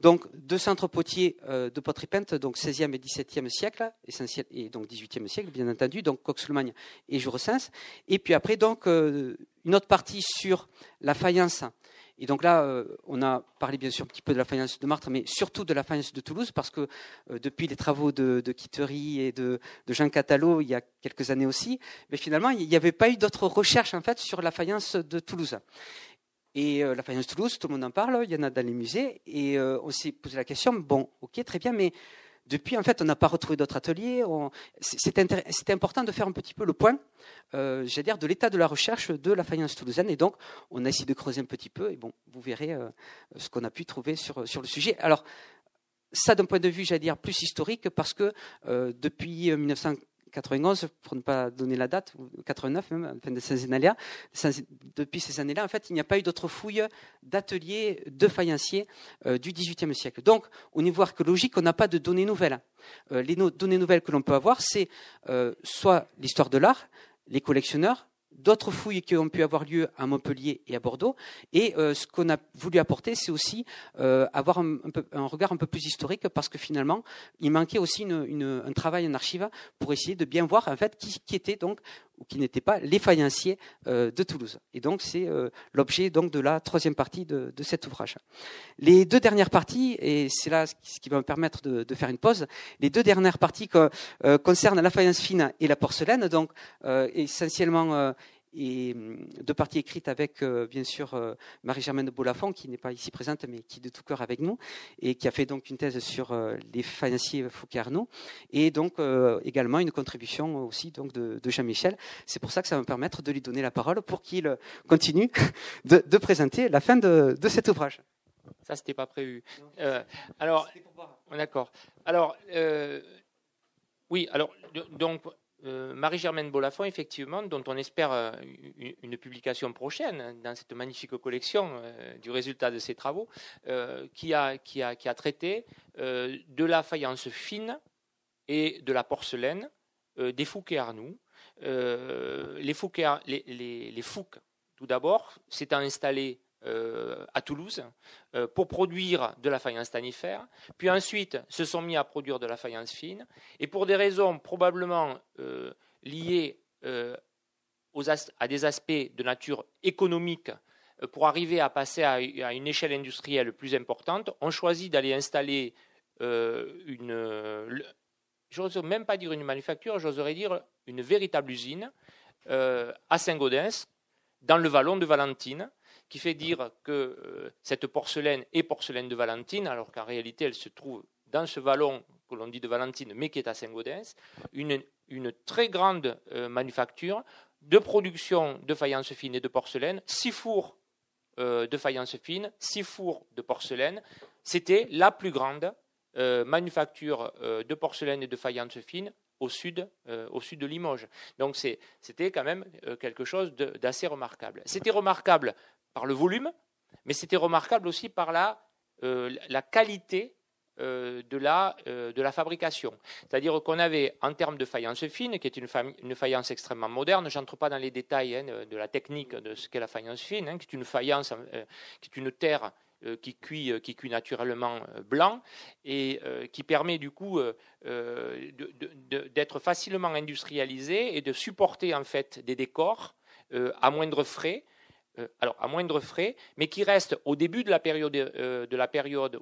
Donc deux centres potiers euh, de poterie peinte, donc 16e et 17e siècle, essentiel, et donc 18e siècle bien entendu, donc Cox-Lemagne et Juressens. Et puis après donc une autre partie sur la faïence et donc là, euh, on a parlé bien sûr un petit peu de la faïence de Martre, mais surtout de la faïence de Toulouse, parce que euh, depuis les travaux de, de Quitterie et de, Jean Catalot, il y a quelques années aussi, mais finalement, il n'y avait pas eu d'autres recherches en fait sur la faïence de Toulouse. Et euh, la faïence de Toulouse, tout le monde en parle, il y en a dans les musées, et on s'est posé la question, bon, ok, très bien, mais depuis, en fait, on n'a pas retrouvé d'autres ateliers. C'était important de faire un petit peu le point, euh, j'allais dire, de l'état de la recherche de la faïence toulousaine. Et donc, on a essayé de creuser un petit peu. Et bon, vous verrez euh, ce qu'on a pu trouver sur, sur le sujet. Alors, ça d'un point de vue, j'allais dire, plus historique, parce que euh, depuis 1900 91, pour ne pas donner la date, 89 même, fin de années-là. Depuis ces années-là, en fait, il n'y a pas eu d'autres fouilles d'ateliers de faïenciers du XVIIIe siècle. Donc, au niveau archéologique, on n'a pas de données nouvelles. les données nouvelles que l'on peut avoir, c'est soit l'histoire de l'art, les collectionneurs, d'autres fouilles qui ont pu avoir lieu à Montpellier et à Bordeaux. Et euh, ce qu'on a voulu apporter, c'est aussi euh, avoir un, regard un peu plus historique, parce que finalement, il manquait aussi un travail en archive pour essayer de bien voir en fait qui, qui était donc ou qui n'étaient pas les faïenciers euh, de Toulouse. Et donc c'est l'objet donc de la troisième partie de, cet ouvrage. Les deux dernières parties, et c'est là ce qui va me permettre de, faire une pause, les deux dernières parties concernent la faïence fine et la porcelaine, donc essentiellement et hum, deux parties écrites avec, euh, bien sûr, euh, Marie-Germaine de Bolafont, qui n'est pas ici présente, mais qui est de tout cœur avec nous, et qui a fait donc une thèse sur euh, les faïenciers Foucault-Arnaud, et donc également une contribution aussi donc de, Jean-Michel. C'est pour ça que ça va me permettre de lui donner la parole pour qu'il continue de, présenter la fin de, cet ouvrage. Ça, c'était pas prévu. alors, d'accord. Alors, oui, alors, donc, euh, Marie-Germaine Bolafont, effectivement, dont on espère euh, une, publication prochaine dans cette magnifique collection euh, du résultat de ses travaux, qui a, traité de la faïence fine et de la porcelaine des Fouques et Arnoux. les Fouques, les, les, les Fouques tout d'abord, s'étant installés euh, à Toulouse euh, pour produire de la faïence tanifère, puis ensuite se sont mis à produire de la faïence fine, et pour des raisons probablement euh, liées à des aspects de nature économique, pour arriver à passer à, une échelle industrielle plus importante, ont choisi d'aller installer une, j'ose même pas dire une manufacture, j'oserais dire une véritable usine à Saint-Gaudens, dans le vallon de Valentine, qui fait dire que euh, cette porcelaine est porcelaine de Valentine, alors qu'en réalité elle se trouve dans ce vallon que l'on dit de Valentine, mais qui est à Saint-Gaudens, une, très grande euh, manufacture de production de faïence fine et de porcelaine, six fours euh, de faïence fine, six fours de porcelaine. C'était la plus grande manufacture de porcelaine et de faïence fine au sud, au sud de Limoges. Donc c'était quand même quelque chose d'assez remarquable. C'était remarquable par le volume, mais c'était remarquable aussi par la, euh, qualité euh, de, la, euh, de la fabrication. C'est-à-dire qu'on avait, en termes de faïence fine, qui est une, faïence extrêmement moderne, je n'entre pas dans les détails hein, de, la technique de ce qu'est la faïence fine, hein, qui est une faïence, qui est une terre qui cuit, naturellement blanc et qui permet du coup d'être facilement industrialisé et de supporter en fait des décors à moindre frais euh, alors à moindre frais, mais qui reste au début de la période, euh,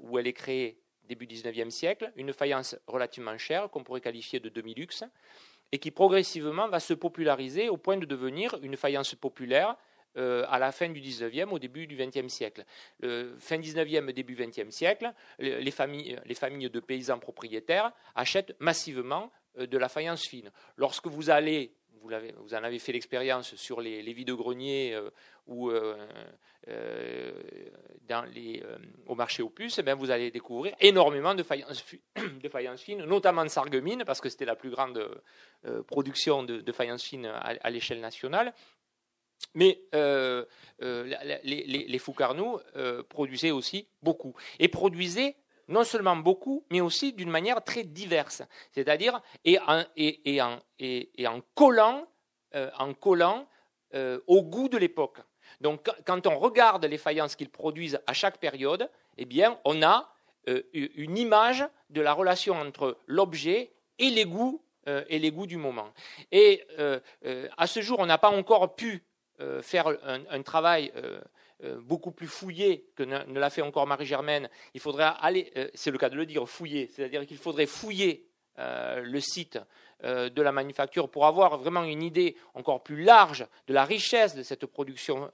où elle est créée, début 19e siècle, une faïence relativement chère, qu'on pourrait qualifier de demi-luxe, et qui progressivement va se populariser au point de devenir une faïence populaire euh, à la fin du 19e, au début du 20e siècle. fin 19e, début 20e siècle, les familles, les familles de paysans propriétaires achètent massivement de la faïence fine. Lorsque vous allez vous, en avez fait l'expérience sur les, les vides-greniers euh, ou euh, euh, les, au marché aux puces, eh vous allez découvrir énormément de faïence, de notamment de sarguemine, parce que c'était la plus grande production de, de, faïence à, l'échelle nationale. Mais les, les, les produisaient aussi beaucoup. Et produisaient non seulement beaucoup, mais aussi d'une manière très diverse, c'est-à-dire et en, et, en, collant, euh, collant euh, au goût de l'époque. Donc quand on regarde les faïences qu'ils produisent à chaque période, eh bien on a euh, une image de la relation entre l'objet et les goûts et les goûts du moment. Et à ce jour, on n'a pas encore pu faire un, travail beaucoup plus fouillé que ne, l'a fait encore Marie-Germaine. Il faudrait aller, euh, c'est le cas de le dire, fouiller, c'est-à-dire qu'il faudrait fouiller euh, le site de la manufacture pour avoir vraiment une idée encore plus large de la richesse de cette production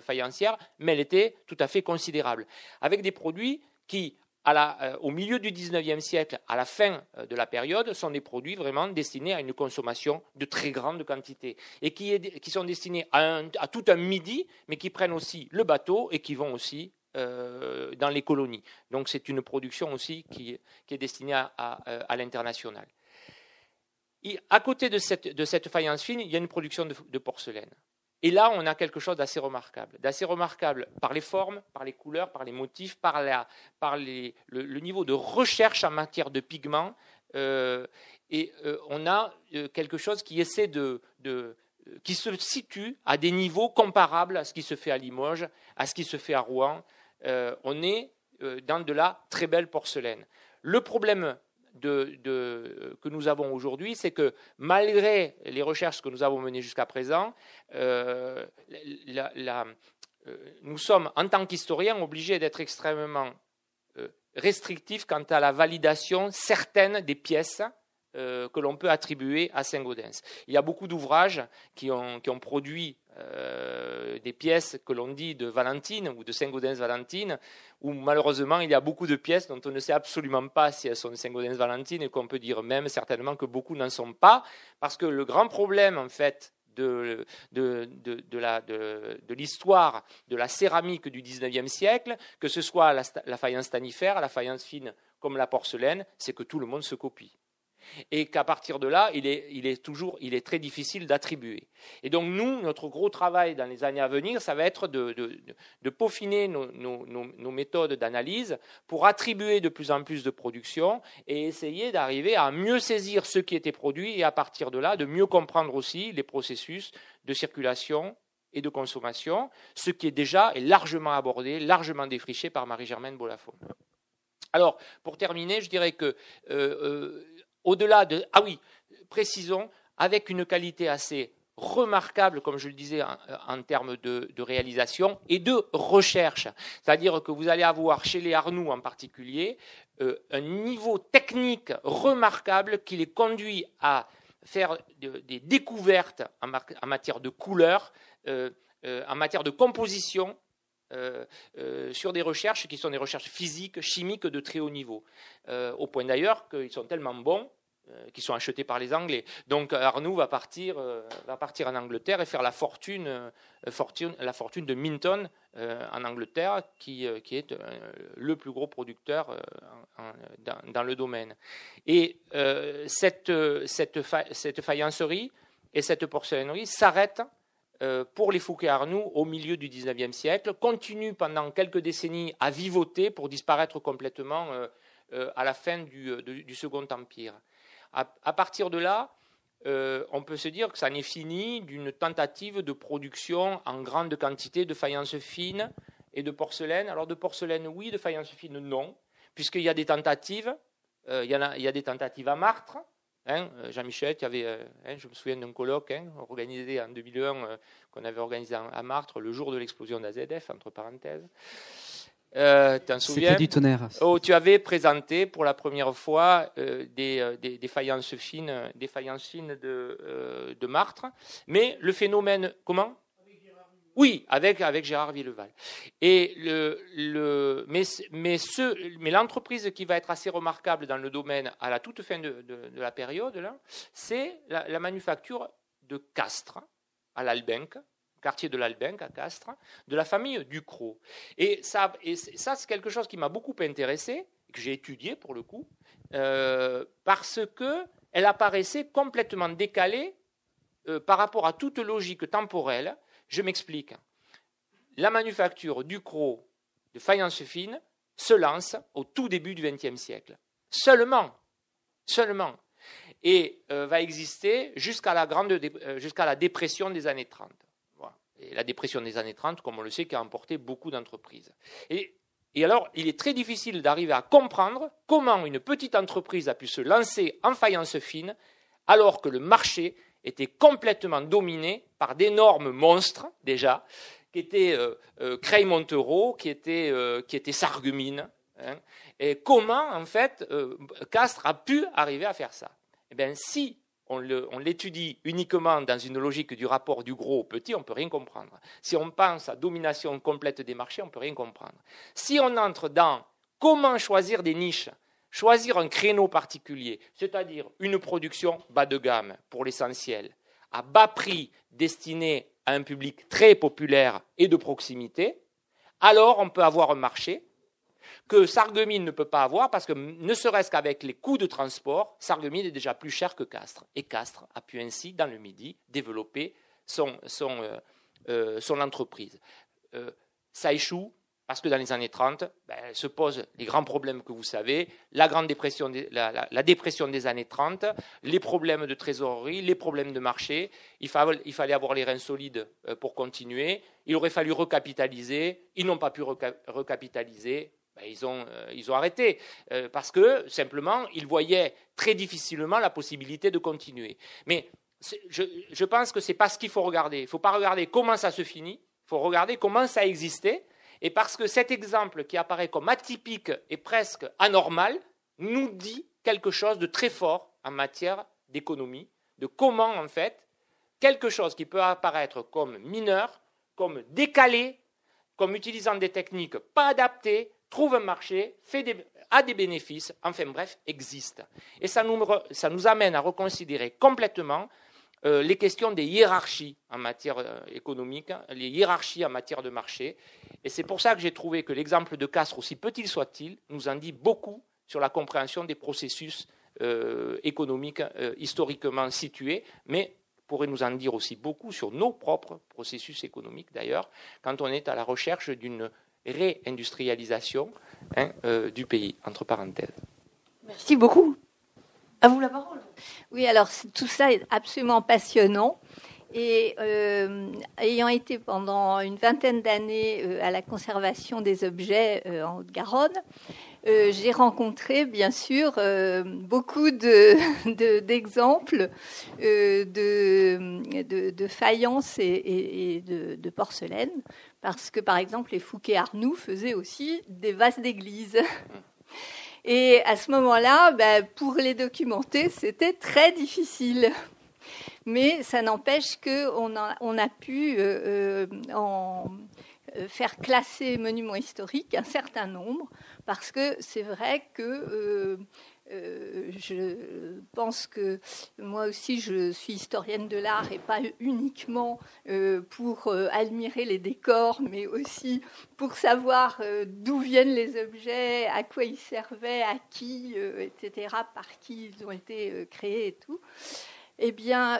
faïencière, mais elle était tout à fait considérable. Avec des produits qui, euh, au milieu du XIXe siècle, à la fin euh, de la période, sont des produits vraiment destinés à une consommation de très grande quantité et qui, sont destinés à, tout un midi, mais qui prennent aussi le bateau et qui vont aussi euh, dans les colonies. Donc c'est une production aussi qui, est destinée à, l'international. à côté de cette, faïence fine, il y a une production de, porcelaine. Et là, on a quelque chose d'assez remarquable. D'assez remarquable par les formes, par les couleurs, par les motifs, par, le, niveau de recherche en matière de pigments. Euh, et euh, on a euh, quelque chose qui essaie de, qui se situe à des niveaux comparables à ce qui se fait à Limoges, à ce qui se fait à Rouen. on est dans de la très belle porcelaine. Le problème que nous avons aujourd'hui, c'est que malgré les recherches que nous avons menées jusqu'à présent, euh, euh, nous sommes, en tant qu'historiens, obligés d'être extrêmement euh, restrictifs quant à la validation certaine des pièces que l'on peut attribuer à Saint-Gaudens. Il y a beaucoup d'ouvrages qui ont, produit euh, des pièces que l'on dit de Valentine ou de Saint-Gaudens-Valentine, où malheureusement il y a beaucoup de pièces dont on ne sait absolument pas si elles sont de Saint-Gaudens-Valentine et qu'on peut dire même certainement que beaucoup n'en sont pas, parce que le grand problème en fait de, l'histoire de la céramique du XIXe siècle, que ce soit la, la faïence stanifère, la faïence fine comme la porcelaine, c'est que tout le monde se copie et qu'à partir de là, il est, toujours, il est très difficile d'attribuer. Et donc nous, notre gros travail dans les années à venir, ça va être de, peaufiner nos, méthodes d'analyse pour attribuer de plus en plus de production et essayer d'arriver à mieux saisir ce qui était produit et à partir de là, de mieux comprendre aussi les processus de circulation et de consommation, ce qui est déjà largement abordé, largement défriché par Marie-Germaine Bolafon. Alors, pour terminer, je dirais que euh, euh, au-delà de... Ah oui, précisons, avec une qualité assez remarquable, comme je le disais, en, termes de, réalisation et de recherche. C'est-à-dire que vous allez avoir chez les Arnoux en particulier euh, un niveau technique remarquable qui les conduit à faire des découvertes en, matière de couleur, euh, euh, en matière de composition, sur des recherches qui sont des recherches physiques, chimiques de très haut niveau. au point d'ailleurs qu'ils sont tellement bons euh, qui sont achetés par les Anglais. Donc Arnoux va partir, euh, va partir en Angleterre et faire la fortune, euh, la fortune de Minton en Angleterre, qui, est le plus gros producteur dans, le domaine. Et cette, cette, cette, faïencerie et cette porcelainerie s'arrêtent pour les Fouquet-Arnoux au milieu du XIXe siècle, continuent pendant quelques décennies à vivoter pour disparaître complètement à la fin du, Second Empire. À, partir de là, euh, on peut se dire que ça n'est fini d'une tentative de production en grande quantité de faïence fine et de porcelaine. Alors de porcelaine, oui, de faïence fine, non, puisqu'il y a des tentatives. Euh, il, y a, des tentatives à Martre. Hein, euh, Jean-Michel, hein, je me souviens d'un colloque hein, organisé en 2001 qu'on avait organisé à Martre le jour de l'explosion d'AZF, entre parenthèses. Euh, T'en souviens du tonnerre. Oh, tu avais présenté pour la première fois euh, des, euh, des, des, faïences fines, des faïences fines de, euh, de Martre. Mais le phénomène, comment? Oui, avec, avec Gérard Villeval. Et le, le, mais, mais, mais l'entreprise qui va être assez remarquable dans le domaine à la toute fin de, de, la période, c'est la, manufacture de Castres à l'Albenque, quartier de l'Albenque à Castres, de la famille Ducrot. Et ça, et ça c'est quelque chose qui m'a beaucoup intéressé, que j'ai étudié pour le coup, euh, parce qu'elle apparaissait complètement décalée euh, par rapport à toute logique temporelle. Je m'explique. La manufacture Ducrot de faïence fine se lance au tout début du XXe siècle. Seulement, seulement, et euh, va exister jusqu'à la, grande, jusqu'à la dépression des années 30 et la dépression des années 30, comme on le sait, qui a emporté beaucoup d'entreprises. Et, alors, il est très difficile d'arriver à comprendre comment une petite entreprise a pu se lancer en faïence fine alors que le marché était complètement dominé par d'énormes monstres, déjà, qui étaient euh, euh Creil-Montereau, qui étaient, euh, Sargumine. Hein. et comment, en fait, euh, Castres a pu arriver à faire ça? Eh bien, si on l'étudie uniquement dans une logique du rapport du gros au petit, on ne peut rien comprendre. Si on pense à domination complète des marchés, on ne peut rien comprendre. Si on entre dans comment choisir des niches, choisir un créneau particulier, c'est-à-dire une production bas de gamme pour l'essentiel, à bas prix destiné à un public très populaire et de proximité, alors on peut avoir un marché que Sarreguemines ne peut pas avoir parce que ne serait-ce qu'avec les coûts de transport, Sarreguemines est déjà plus cher que Castres. Et Castres a pu ainsi, dans le Midi, développer son, euh, euh, entreprise. Euh, ça échoue parce que dans les années 30 ben, se posent les grands problèmes que vous savez, la, grande dépression la, dépression des années 30, les problèmes de trésorerie, les problèmes de marché. Il, fallait avoir les reins solides pour continuer. Il aurait fallu recapitaliser. Ils n'ont pas pu recapitaliser. Ben, ils, ont, euh, ils, ont, arrêté euh, parce que simplement ils voyaient très difficilement la possibilité de continuer. Mais je, je pense que ce n'est pas ce qu'il faut regarder. Il ne faut pas regarder comment ça se finit, il faut regarder comment ça a existé. Et parce que cet exemple qui apparaît comme atypique et presque anormal nous dit quelque chose de très fort en matière d'économie, de comment en fait quelque chose qui peut apparaître comme mineur, comme décalé, comme utilisant des techniques pas adaptées, trouve un marché, fait a des bénéfices, enfin bref, existe. Et ça nous amène à reconsidérer complètement euh, les questions des hiérarchies en matière euh, économique, les hiérarchies en matière de marché. Et c'est pour ça que j'ai trouvé que l'exemple de Castres, aussi petit soit-il, nous en dit beaucoup sur la compréhension des processus euh, économiques historiquement situés, mais pourrait nous en dire aussi beaucoup sur nos propres processus économiques d'ailleurs, quand on est à la recherche d'une réindustrialisation hein, du pays, entre parenthèses. Merci beaucoup. À vous la parole. Oui, alors tout ça est absolument passionnant. Et euh, ayant été pendant une vingtaine d'années euh, à la conservation des objets en Haute-Garonne, j'ai rencontré bien sûr beaucoup d'exemples de, de, de, faïences et, de, porcelaine parce que, par exemple, les Fouquet-Arnoux faisaient aussi des vases d'église. Et à ce moment-là, ben, pour les documenter, c'était très difficile. Mais ça n'empêche qu'on a, on a pu euh, euh, en euh, faire classer monuments historiques un certain nombre, parce que c'est vrai que je pense que moi aussi, je suis historienne de l'art et pas uniquement euh, pour euh, admirer les décors, mais aussi pour savoir d'où viennent les objets, à quoi ils servaient, à qui, etc., par qui ils ont été créés et tout. Eh bien,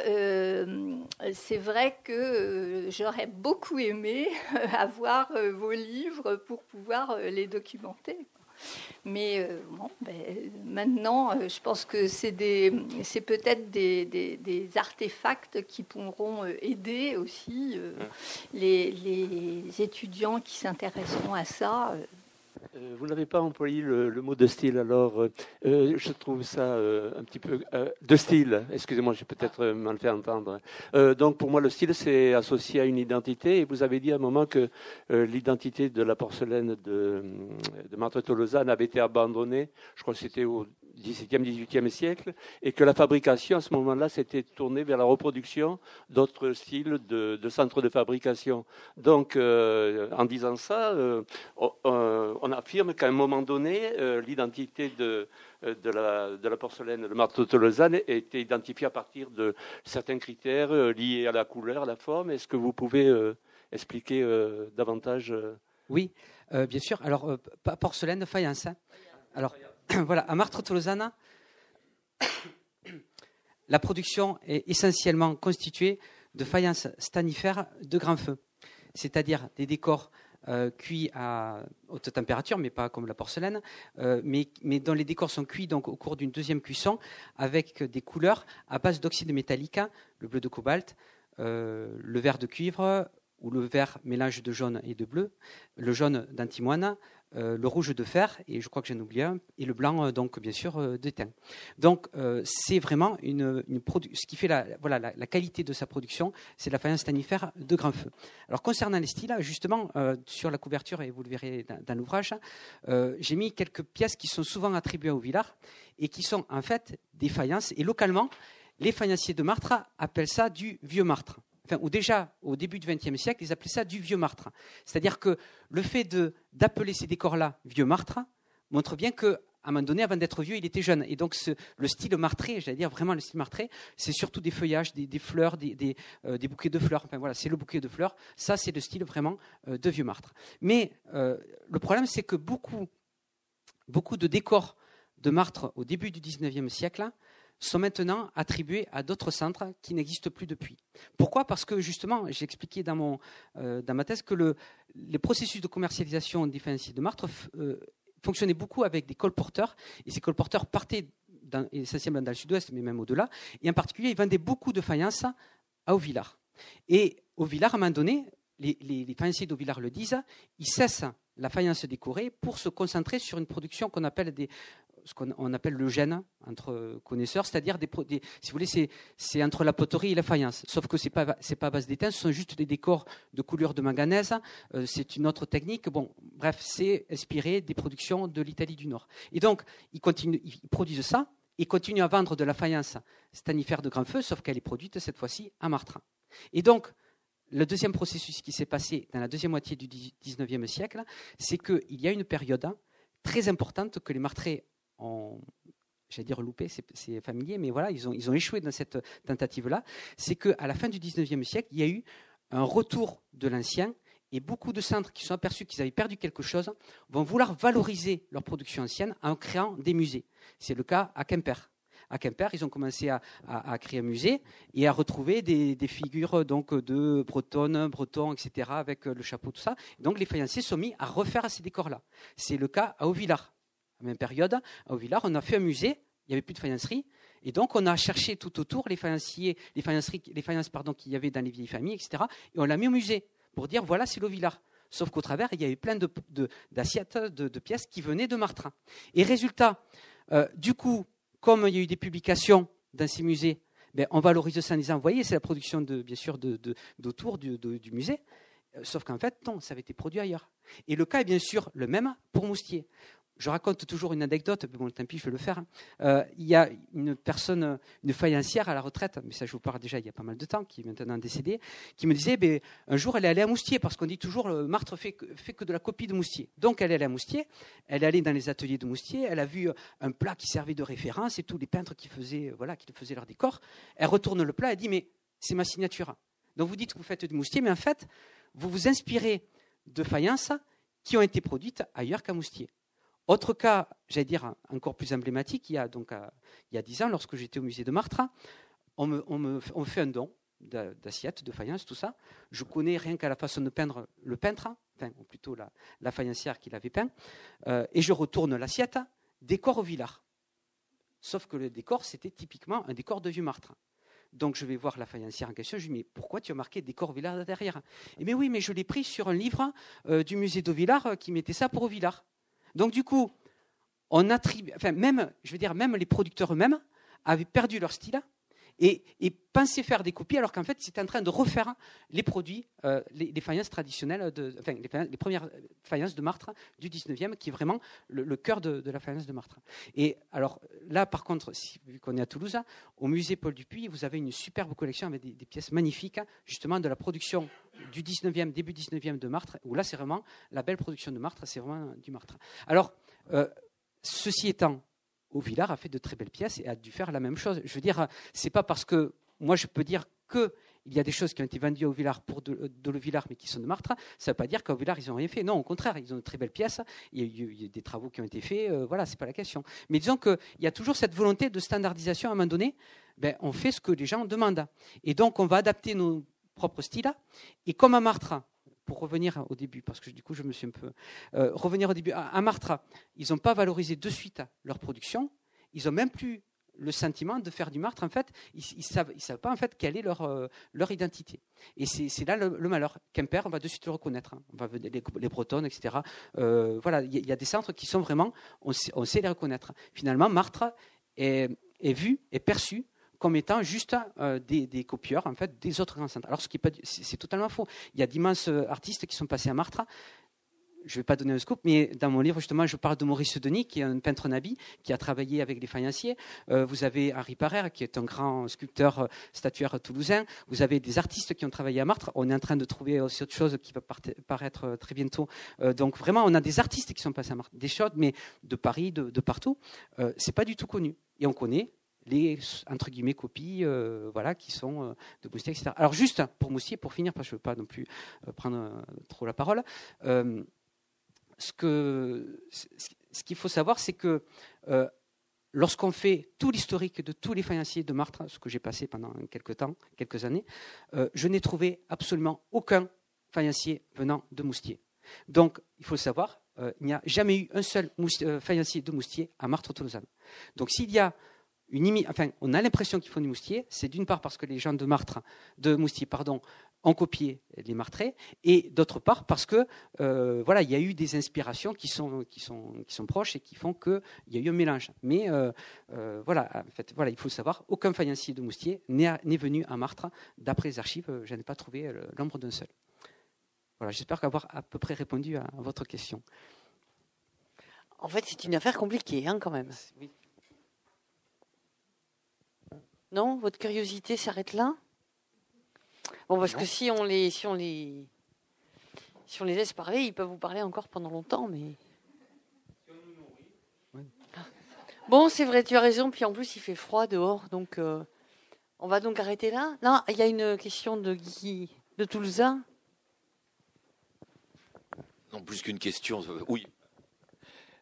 c'est vrai que j'aurais beaucoup aimé avoir vos livres pour pouvoir les documenter. Mais euh, ben, maintenant, euh, je pense que c'est peut-être des, artefacts qui pourront euh, aider aussi les, les, étudiants qui s'intéresseront à ça euh, vous n'avez pas employé le, mot de style, alors euh, euh, je trouve ça un petit peu de style. Excusez-moi, j'ai peut-être mal fait entendre. donc pour moi, le style, c'est associé à une identité. Et vous avez dit à un moment que l'identité de la porcelaine de, de Marthe Tolosa avait été abandonnée. Je crois que c'était au XVIIe, XVIIIe siècle, et que la fabrication, à ce moment-là, s'était tournée vers la reproduction d'autres styles de, centres de fabrication. Donc, euh, en disant ça, euh, on, affirme qu'à un moment donné, euh, l'identité de, de, la, porcelaine, le marteau de Lausanne, été identifiée à partir de certains critères liés à la couleur, à la forme. Est-ce que vous pouvez expliquer davantage Oui, bien sûr. Alors, porcelaine, faïence. Hein? Alors, voilà, à Martre Tolosana, la production est essentiellement constituée de faïences stanifères de grand feu, c'est-à-dire des décors euh, cuits à haute température, mais pas comme la porcelaine, euh, mais, dont les décors sont cuits donc, au cours d'une deuxième cuisson avec des couleurs à base d'oxyde métallique, le bleu de cobalt, euh, le vert de cuivre ou le vert mélange de jaune et de bleu, le jaune d'antimoine, euh, le rouge de fer, et je crois que j'en oublie un, et le blanc, euh, donc bien sûr, euh, d'étain. Donc c'est vraiment une, ce qui fait la, voilà, la, qualité de sa production, c'est la faïence stanifère de grand feu. Alors concernant les styles, justement, sur la couverture, et vous le verrez dans, l'ouvrage, j'ai mis quelques pièces qui sont souvent attribuées au Villard, et qui sont en fait des faïences, et localement, les faïenciers de Martre appellent ça du vieux Martre ou déjà au début du XXe siècle, ils appelaient ça du vieux martre. C'est-à-dire que le fait d'appeler ces décors-là vieux martre montre bien que à un moment donné, avant d'être vieux, il était jeune. Et donc, le style martré, j'allais dire vraiment le style martré, c'est surtout des feuillages, des, fleurs, euh, des, bouquets de fleurs. Enfin, voilà, c'est le bouquet de fleurs. Ça, c'est le style vraiment euh, de vieux martre. Mais euh, le problème, c'est que beaucoup beaucoup de décors de Martre au début du XIXe siècle sont maintenant attribués à d'autres centres qui n'existent plus depuis. Pourquoi? Parce que justement, j'ai expliqué dans, mon, euh, dans ma thèse que le, les processus de commercialisation différenciés de Martre euh, fonctionnaient beaucoup avec des colporteurs, et ces colporteurs partaient essentiellement dans le sud-ouest, mais même au-delà, et en particulier, ils vendaient beaucoup de faïences à Auvillard. Et Auvillard, à un moment donné, les, les, les faïenciers le disent, ils cessent la faïence décorée pour se concentrer sur une production qu'on appelle des, ce qu'on appelle le gène entre connaisseurs, c'est-à-dire des, si vous voulez, c'est entre la poterie et la faïence. Sauf que c'est pas c'est pas à base d'étain, ce sont juste des décors de couleur de manganèse. Euh, c'est une autre technique. Bon, bref, c'est inspiré des productions de l'Italie du Nord. Et donc, ils continuent, ils produisent ça. Ils continuent à vendre de la faïence stanifère de grand feu, sauf qu'elle est produite cette fois-ci à Martrin. Et donc, le deuxième processus qui s'est passé dans la deuxième moitié du XIXe siècle, c'est qu'il y a une période très importante que les Martrais j'allais dire loupé, c'est familier, mais voilà, ils ont, échoué dans cette tentative-là. C'est qu'à la fin du XIXe siècle, il y a eu un retour de l'ancien et beaucoup de centres qui sont aperçus qu'ils avaient perdu quelque chose vont vouloir valoriser leur production ancienne en créant des musées. C'est le cas à Quimper à Quimper, ils ont commencé à, créer un musée et à retrouver des, figures donc de bretonnes, bretons, etc., avec le chapeau, tout ça. Donc les faïenciers sont mis à refaire ces décors-là. C'est le cas à Auvillard. Même période, à Auvillard, on a fait un musée, il n'y avait plus de faïencerie, et donc on a cherché tout autour les faïenciers, les faïenceries, les faïences pardon qu'il y avait dans les vieilles familles, etc. Et on l'a mis au musée pour dire voilà c'est l'Auvillard. Sauf qu'au travers, il y avait plein d'assiettes, de, pièces qui venaient de Martrin. Et résultat, euh, du coup, comme il y a eu des publications dans ces musées, ben, on valorise ça en disant, vous voyez, c'est la production bien sûr d'autour du, du, musée, euh, sauf qu'en fait, non, ça avait été produit ailleurs. Et le cas est bien sûr le même pour Moustier je raconte toujours une anecdote, mais bon, tant pis, je vais le faire. Hein. Euh, il y a une personne, une faïencière à la retraite, mais ça je vous parle déjà il y a pas mal de temps, qui est maintenant décédée, qui me disait, ben, un jour elle est allée à Moustier, parce qu'on dit toujours, le Martre fait, fait que de la copie de Moustier. Donc elle est allée à Moustier, elle est allée dans les ateliers de Moustier, elle a vu euh, un plat qui servait de référence et tous les peintres qui faisaient, euh, voilà, qui faisaient leur décor. Elle retourne le plat, elle dit, mais c'est ma signature. Donc vous dites que vous faites du Moustier, mais en fait, vous vous inspirez de faïences qui ont été produites ailleurs qu'à Moustier. Autre cas, j'allais dire encore plus emblématique, il y a donc euh, il y a dix ans, lorsque j'étais au musée de Martre, on me, fait un don d'assiettes, de faïence, tout ça. Je connais rien qu'à la façon de peindre le peintre, enfin, ou plutôt la, faïencière qui l'avait peint, euh, et je retourne l'assiette, décor au villard. Sauf que le décor, c'était typiquement un décor de vieux Martre. Donc je vais voir la faïencière en question, je lui dis, mais pourquoi tu as marqué décor Villard derrière? Et mais oui, mais je l'ai pris sur un livre euh, du musée de Villard qui mettait ça pour au Villard. Donc du coup, on attribue, enfin même, je veux dire, même les producteurs eux-mêmes avaient perdu leur style et, pensaient faire des copies alors qu'en fait, étaient en train de refaire les produits, euh, les, faïences traditionnelles, enfin les, premières faïences de Martre du 19e, qui est vraiment le, cœur de, la faïence de Martre. Et alors là, par contre, vu qu'on est à Toulouse, au musée Paul Dupuis, vous avez une superbe collection avec des, pièces magnifiques, justement de la production du 19e, début 19e de Martre, où là, c'est vraiment la belle production de Martre, c'est vraiment du Martre. Alors, euh, ceci étant, au Villard a fait de très belles pièces et a dû faire la même chose. Je veux dire, c'est pas parce que moi je peux dire que il y a des choses qui ont été vendues au Villard pour de, Villard, mais qui sont de Martre. Ça ne veut pas dire qu'au Villard, ils n'ont rien fait. Non, au contraire, ils ont de très belles pièces. Il y a eu, des travaux qui ont été faits. Euh, voilà, c'est pas la question. Mais disons qu'il y a toujours cette volonté de standardisation à un moment donné. Ben, on fait ce que les gens demandent. Et donc, on va adapter nos propres styles. Et comme à Martre, pour revenir au début, parce que du coup je me suis un peu. Euh, revenir au début, à, Martra, ils n'ont pas valorisé de suite leur production, ils n'ont même plus le sentiment de faire du martre, en fait, ils ne savent, pas en fait quelle est leur, euh, leur identité. Et c'est là le, malheur. Quimper, on va de suite le reconnaître. On va, les, Bretonnes, etc. Euh, voilà, il y, a des centres qui sont vraiment, on sait, on sait les reconnaître. Finalement, Martre est, est vu, est perçu comme étant juste euh, des, copieurs en fait des autres grands centres. Alors ce qui c'est totalement faux. Il y a d'immenses euh, artistes qui sont passés à Martre. Je ne vais pas donner un scoop, mais dans mon livre, justement, je parle de Maurice Denis, qui est un peintre nabi, qui a travaillé avec les faïenciers. Euh, vous avez Henri Parère, qui est un grand sculpteur statuaire toulousain. Vous avez des artistes qui ont travaillé à Martre. On est en train de trouver aussi autre chose qui va paraître très bientôt. donc vraiment, on a des artistes qui sont passés à Martre, des choses, mais de Paris, de, de partout. c'est pas du tout connu. Et on connaît les entre guillemets copies euh, voilà qui sont euh, de Moustier etc alors juste pour Moustier pour finir parce que je veux pas non plus euh, prendre trop la parole ce qu'il faut savoir, c'est que lorsqu'on fait tout l'historique de tous les faïenciers de Martre, ce que j'ai passé pendant quelques temps, quelques années, je n'ai trouvé absolument aucun faïencier venant de Moustier. Donc, il faut le savoir, il n'y a jamais eu un seul faïencier de Moustier à Martre-Tolosan. Donc, s'il y a enfin, on a l'impression qu'ils font du moustier. C'est d'une part parce que les gens de Martre, de Moustier, pardon, ont copié les Martrés, et d'autre part parce que euh, voilà, il y a eu des inspirations qui sont qui sont qui sont proches et qui font qu'il y a eu un mélange. Mais euh, euh, voilà, en fait, voilà, il faut savoir, aucun faïencier de Moustier n'est venu à Martre. D'après les archives, je n'ai pas trouvé l'ombre d'un seul. Voilà, j'espère avoir à peu près répondu à, votre question. En fait, c'est une affaire compliquée, hein, quand même. Oui. Non, votre curiosité s'arrête là Bon, parce que si on les, si on les, si on les laisse parler, ils peuvent vous parler encore pendant longtemps, mais. Bon, c'est vrai, tu as raison. Puis en plus, il fait froid dehors, donc euh, on va donc arrêter là. Non, il y a une question de Guy de Toulouse. Non, plus qu'une question. Oui,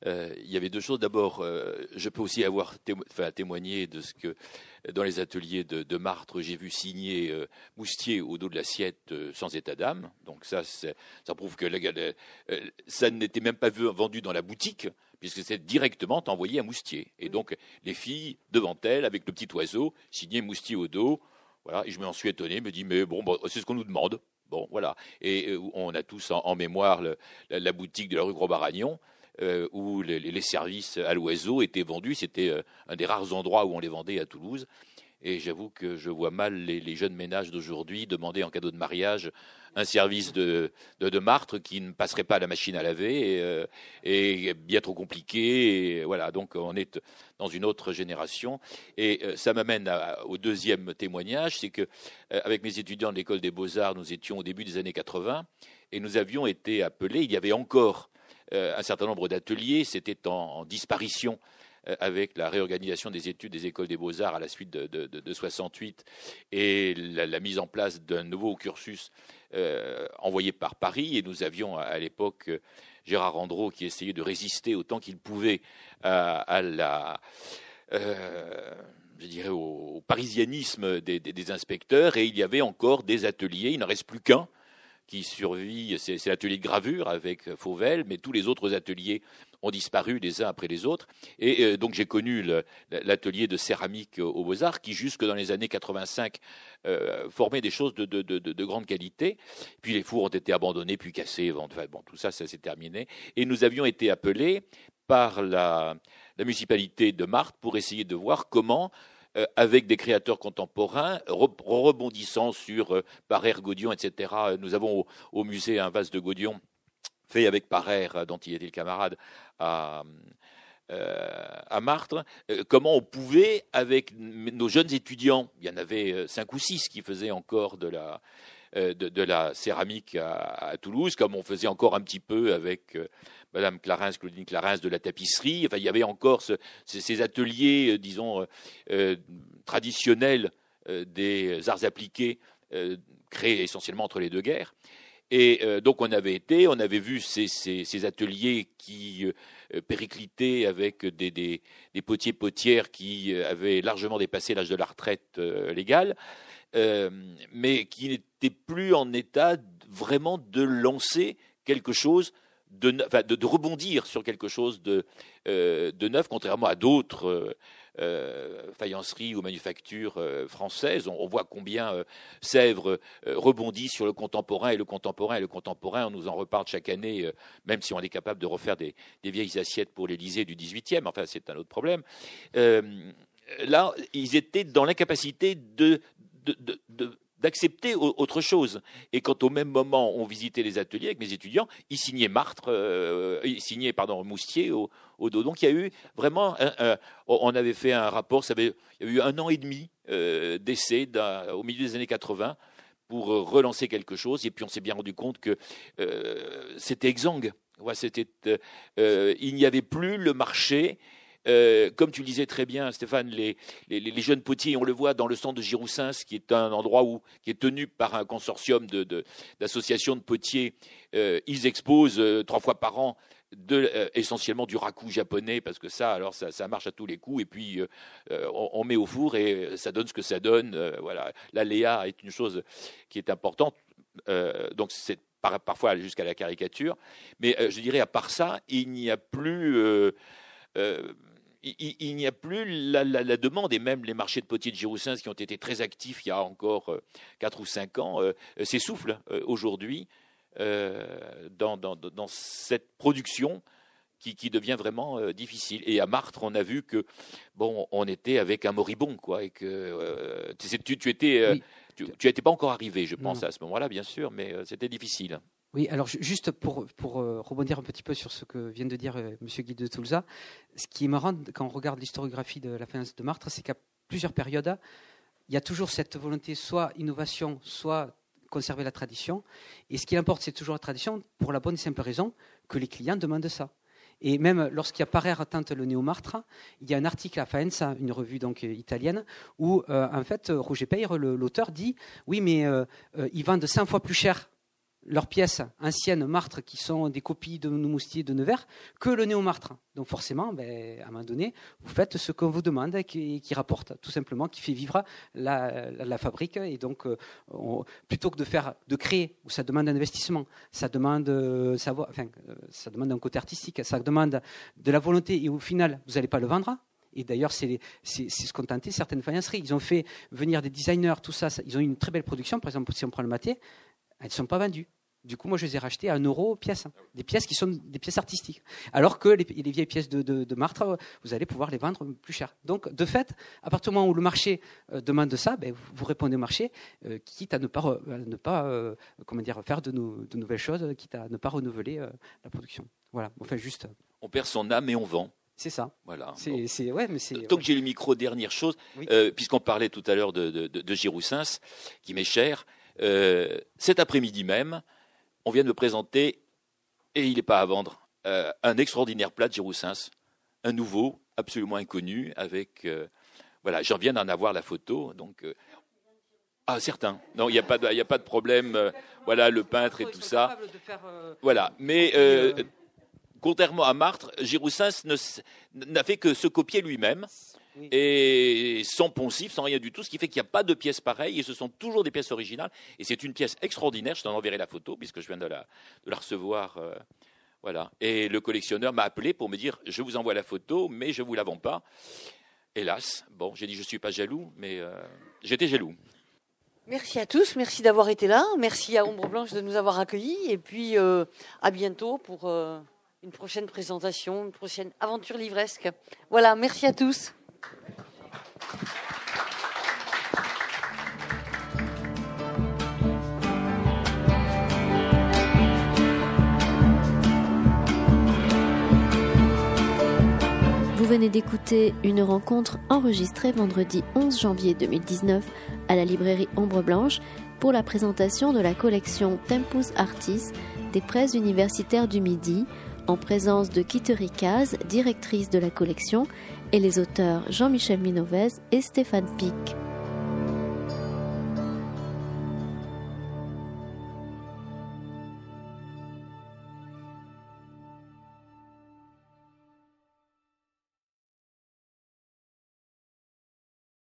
euh, il y avait deux choses. D'abord, euh, je peux aussi avoir témoigné de ce que dans les ateliers de, Martre, j'ai vu signer euh, Moustier au dos de l'assiette sans état d'âme. Donc ça, ça prouve que ça n'était même pas vendu dans la boutique, puisque c'est directement envoyé à Moustier. Et donc les filles devant elles, avec le petit oiseau, signaient Moustier au dos. Voilà, et je m'en suis étonné, me dis mais bon, c'est ce qu'on nous demande. Bon, voilà. Et on a tous en, mémoire la, boutique de la rue Gros-Baragnon. Euh, où les, services à l'oiseau étaient vendus. C'était euh, un des rares endroits où on les vendait à Toulouse. Et j'avoue que je vois mal les, jeunes ménages d'aujourd'hui demander en cadeau de mariage un service de, de, martre qui ne passerait pas à la machine à laver et, euh, bien trop compliqué. Voilà, donc on est dans une autre génération. Et ça m'amène au deuxième témoignage, c'est que avec mes étudiants de l'école des beaux-arts, nous étions au début des années 80 et nous avions été appelés. Il y avait encore un certain nombre d'ateliers. C'était en, disparition euh, avec la réorganisation des études des écoles des beaux-arts à la suite de, de, 68 et la, mise en place d'un nouveau cursus euh, envoyé par Paris. Et nous avions à, l'époque Gérard Andreau qui essayait de résister autant qu'il pouvait à, la... je dirais au, parisianisme des, inspecteurs, et il y avait encore des ateliers, il n'en reste plus qu'un, qui survit, c'est l'atelier de gravure avec Fauvel, mais tous les autres ateliers ont disparu les uns après les autres. Et euh, donc j'ai connu l'atelier de céramique aux Beaux-Arts qui, jusque dans les années 85, euh, formait des choses de, grande qualité. Puis les fours ont été abandonnés, puis cassés. bon, tout ça, ça s'est terminé. Et nous avions été appelés par la, la municipalité de Marthe pour essayer de voir comment euh, avec des créateurs contemporains, rebondissant sur euh, Parère, Gaudion, etc. Nous avons au, musée un vase de Gaudion fait avec Parère, euh, dont il était le camarade, à, à Martre, comment on pouvait, avec nos jeunes étudiants, il y en avait cinq ou six qui faisaient encore de la, de, la céramique à, Toulouse, comme on faisait encore un petit peu avec Madame Clarence, Claudine Clarence de la tapisserie. Enfin, il y avait encore ces, ateliers, euh, disons, euh, euh, traditionnels des arts appliqués, créés essentiellement entre les deux guerres. Et donc on avait été, on avait vu ces, ateliers qui périclitaient avec des, des, potiers potières qui avaient largement dépassé l'âge de la retraite légale, mais qui n'étaient plus en état vraiment de lancer quelque chose de, rebondir sur quelque chose de, euh, neuf, contrairement à d'autres euh, euh, faïenceries ou manufactures françaises. On, voit combien Sèvres rebondit sur le contemporain et le contemporain et le contemporain. On nous en reparle chaque année, même si on est capable de refaire des, vieilles assiettes pour l'Élysée du XVIIIe. Enfin, c'est un autre problème. là, ils étaient dans l'incapacité de d'accepter autre chose. Et quand au même moment on visitait les ateliers avec mes étudiants, ils signaient Martre, euh, ils signaient pardon Moustier au, dos. Donc il y a eu vraiment, on avait fait un rapport, ça avait, il y a eu un an et demi euh, d'essai au milieu des années 80 pour relancer quelque chose. Et puis on s'est bien rendu compte que euh, c'était exsangue. euh, il n'y avait plus le marché euh, comme tu le disais très bien, Stéphane, les, jeunes potiers, on le voit dans le centre de Giroussins, qui est un endroit où, qui est tenu par un consortium d'associations de, potiers. Euh, ils exposent euh, trois fois par an essentiellement du raku japonais parce que ça alors ça, marche à tous les coups et puis on, met au four et ça donne ce que ça donne voilà l'aléa est une chose qui est importante donc c'est parfois jusqu'à la caricature mais je dirais à part ça il n'y a plus il, n'y a plus la, demande, et même les marchés de potiers de Giroussens qui ont été très actifs il y a encore 4 euh, ou 5 ans, euh, euh, s'essoufflent aujourd'hui dans, cette production qui, devient vraiment difficile. Et à Martre, on a vu que bon, on était avec un moribond, quoi, et que tu, tu, étais, tu, n'étais pas encore arrivé, je pense, à ce moment-là, bien sûr, mais c'était difficile. Oui, alors juste pour, pour euh, rebondir un petit peu sur ce que vient de dire euh, M. Guy de Toulza, ce qui est marrant quand on regarde l'historiographie de la finance de Martre, c'est qu'à plusieurs périodes, il y a toujours cette volonté, soit innovation, soit conserver la tradition. Et ce qui importe, c'est toujours la tradition, pour la bonne et simple raison que les clients demandent ça. Et même lorsqu'il apparaît Tente le néo-martre, il y a un article à Faenza, une revue donc euh, italienne, où en fait Roger Peyre, l'auteur, dit oui, mais ils vendent 100 fois plus cher leurs pièces anciennes martres qui sont des copies de nos moustiers de Nevers que le néo-martre. Donc forcément, ben, à un moment donné, vous faites ce qu'on vous demande et qui, rapporte, tout simplement, qui fait vivre la, fabrique. Et donc, euh, plutôt que de faire, de créer, où ça demande un investissement, ça demande euh, savoir, enfin, euh, ça demande un côté artistique, ça demande de la volonté. Et au final, vous n'allez pas le vendre. Et d'ailleurs, c'est ce qu'ont tenté certaines faïenceries. Ils ont fait venir des designers, tout ça, Ils ont eu une très belle production. Par exemple, si on prend le maté, elles ne sont pas vendues. Du coup, moi, je les ai rachetées à 1 euro pièce. Hein. Des pièces qui sont des pièces artistiques. Alors que les, vieilles pièces de, de, Martre, vous allez pouvoir les vendre plus cher. Donc, de fait, à partir du moment où le marché euh, demande ça, ben, vous répondez au marché, euh, quitte à ne pas, ne pas euh, comment dire, faire de, de, nouvelles choses, quitte à ne pas renouveler la production. Voilà, enfin, juste. On perd son âme et on vend. C'est ça. Voilà. C'est, ouais, mais Tant que j'ai le micro, dernière chose, puisqu'on parlait tout à l'heure de, de, Giroussens, qui m'est cher, cet après-midi même, on vient de me présenter, et il n'est pas à vendre, euh, un extraordinaire plat de Giroussens, un nouveau, absolument inconnu, avec... Euh, voilà, j'en viens d'en avoir la photo, donc... Euh, ah, certain. Non, il n'y a, pas de, a pas de problème. voilà, le peintre et tout ça. Voilà, mais contrairement à Martre, Giroussens n'a fait que se copier lui-même et sans poncif, sans rien du tout, ce qui fait qu'il n'y a pas de pièces pareilles, et ce sont toujours des pièces originales, et c'est une pièce extraordinaire, je t'en enverrai la photo, puisque je viens de la, de la recevoir. Euh, voilà. Et le collectionneur m'a appelé pour me dire, je vous envoie la photo, mais je ne vous la vends pas. Hélas, bon, j'ai dit, je ne suis pas jaloux, mais euh, j'étais jaloux. Merci à tous, merci d'avoir été là, merci à Ombre Blanche de nous avoir accueillis, et puis euh, à bientôt pour une prochaine présentation, une prochaine aventure livresque. Voilà, merci à tous. Vous venez d'écouter une rencontre enregistrée vendredi 11 janvier 2019 à la librairie Ombre Blanche pour la présentation de la collection Tempus Artis des presses universitaires du Midi en présence de Kittery Kaz, directrice de la collection, et les auteurs Jean-Michel Minovez et Stéphane Pic.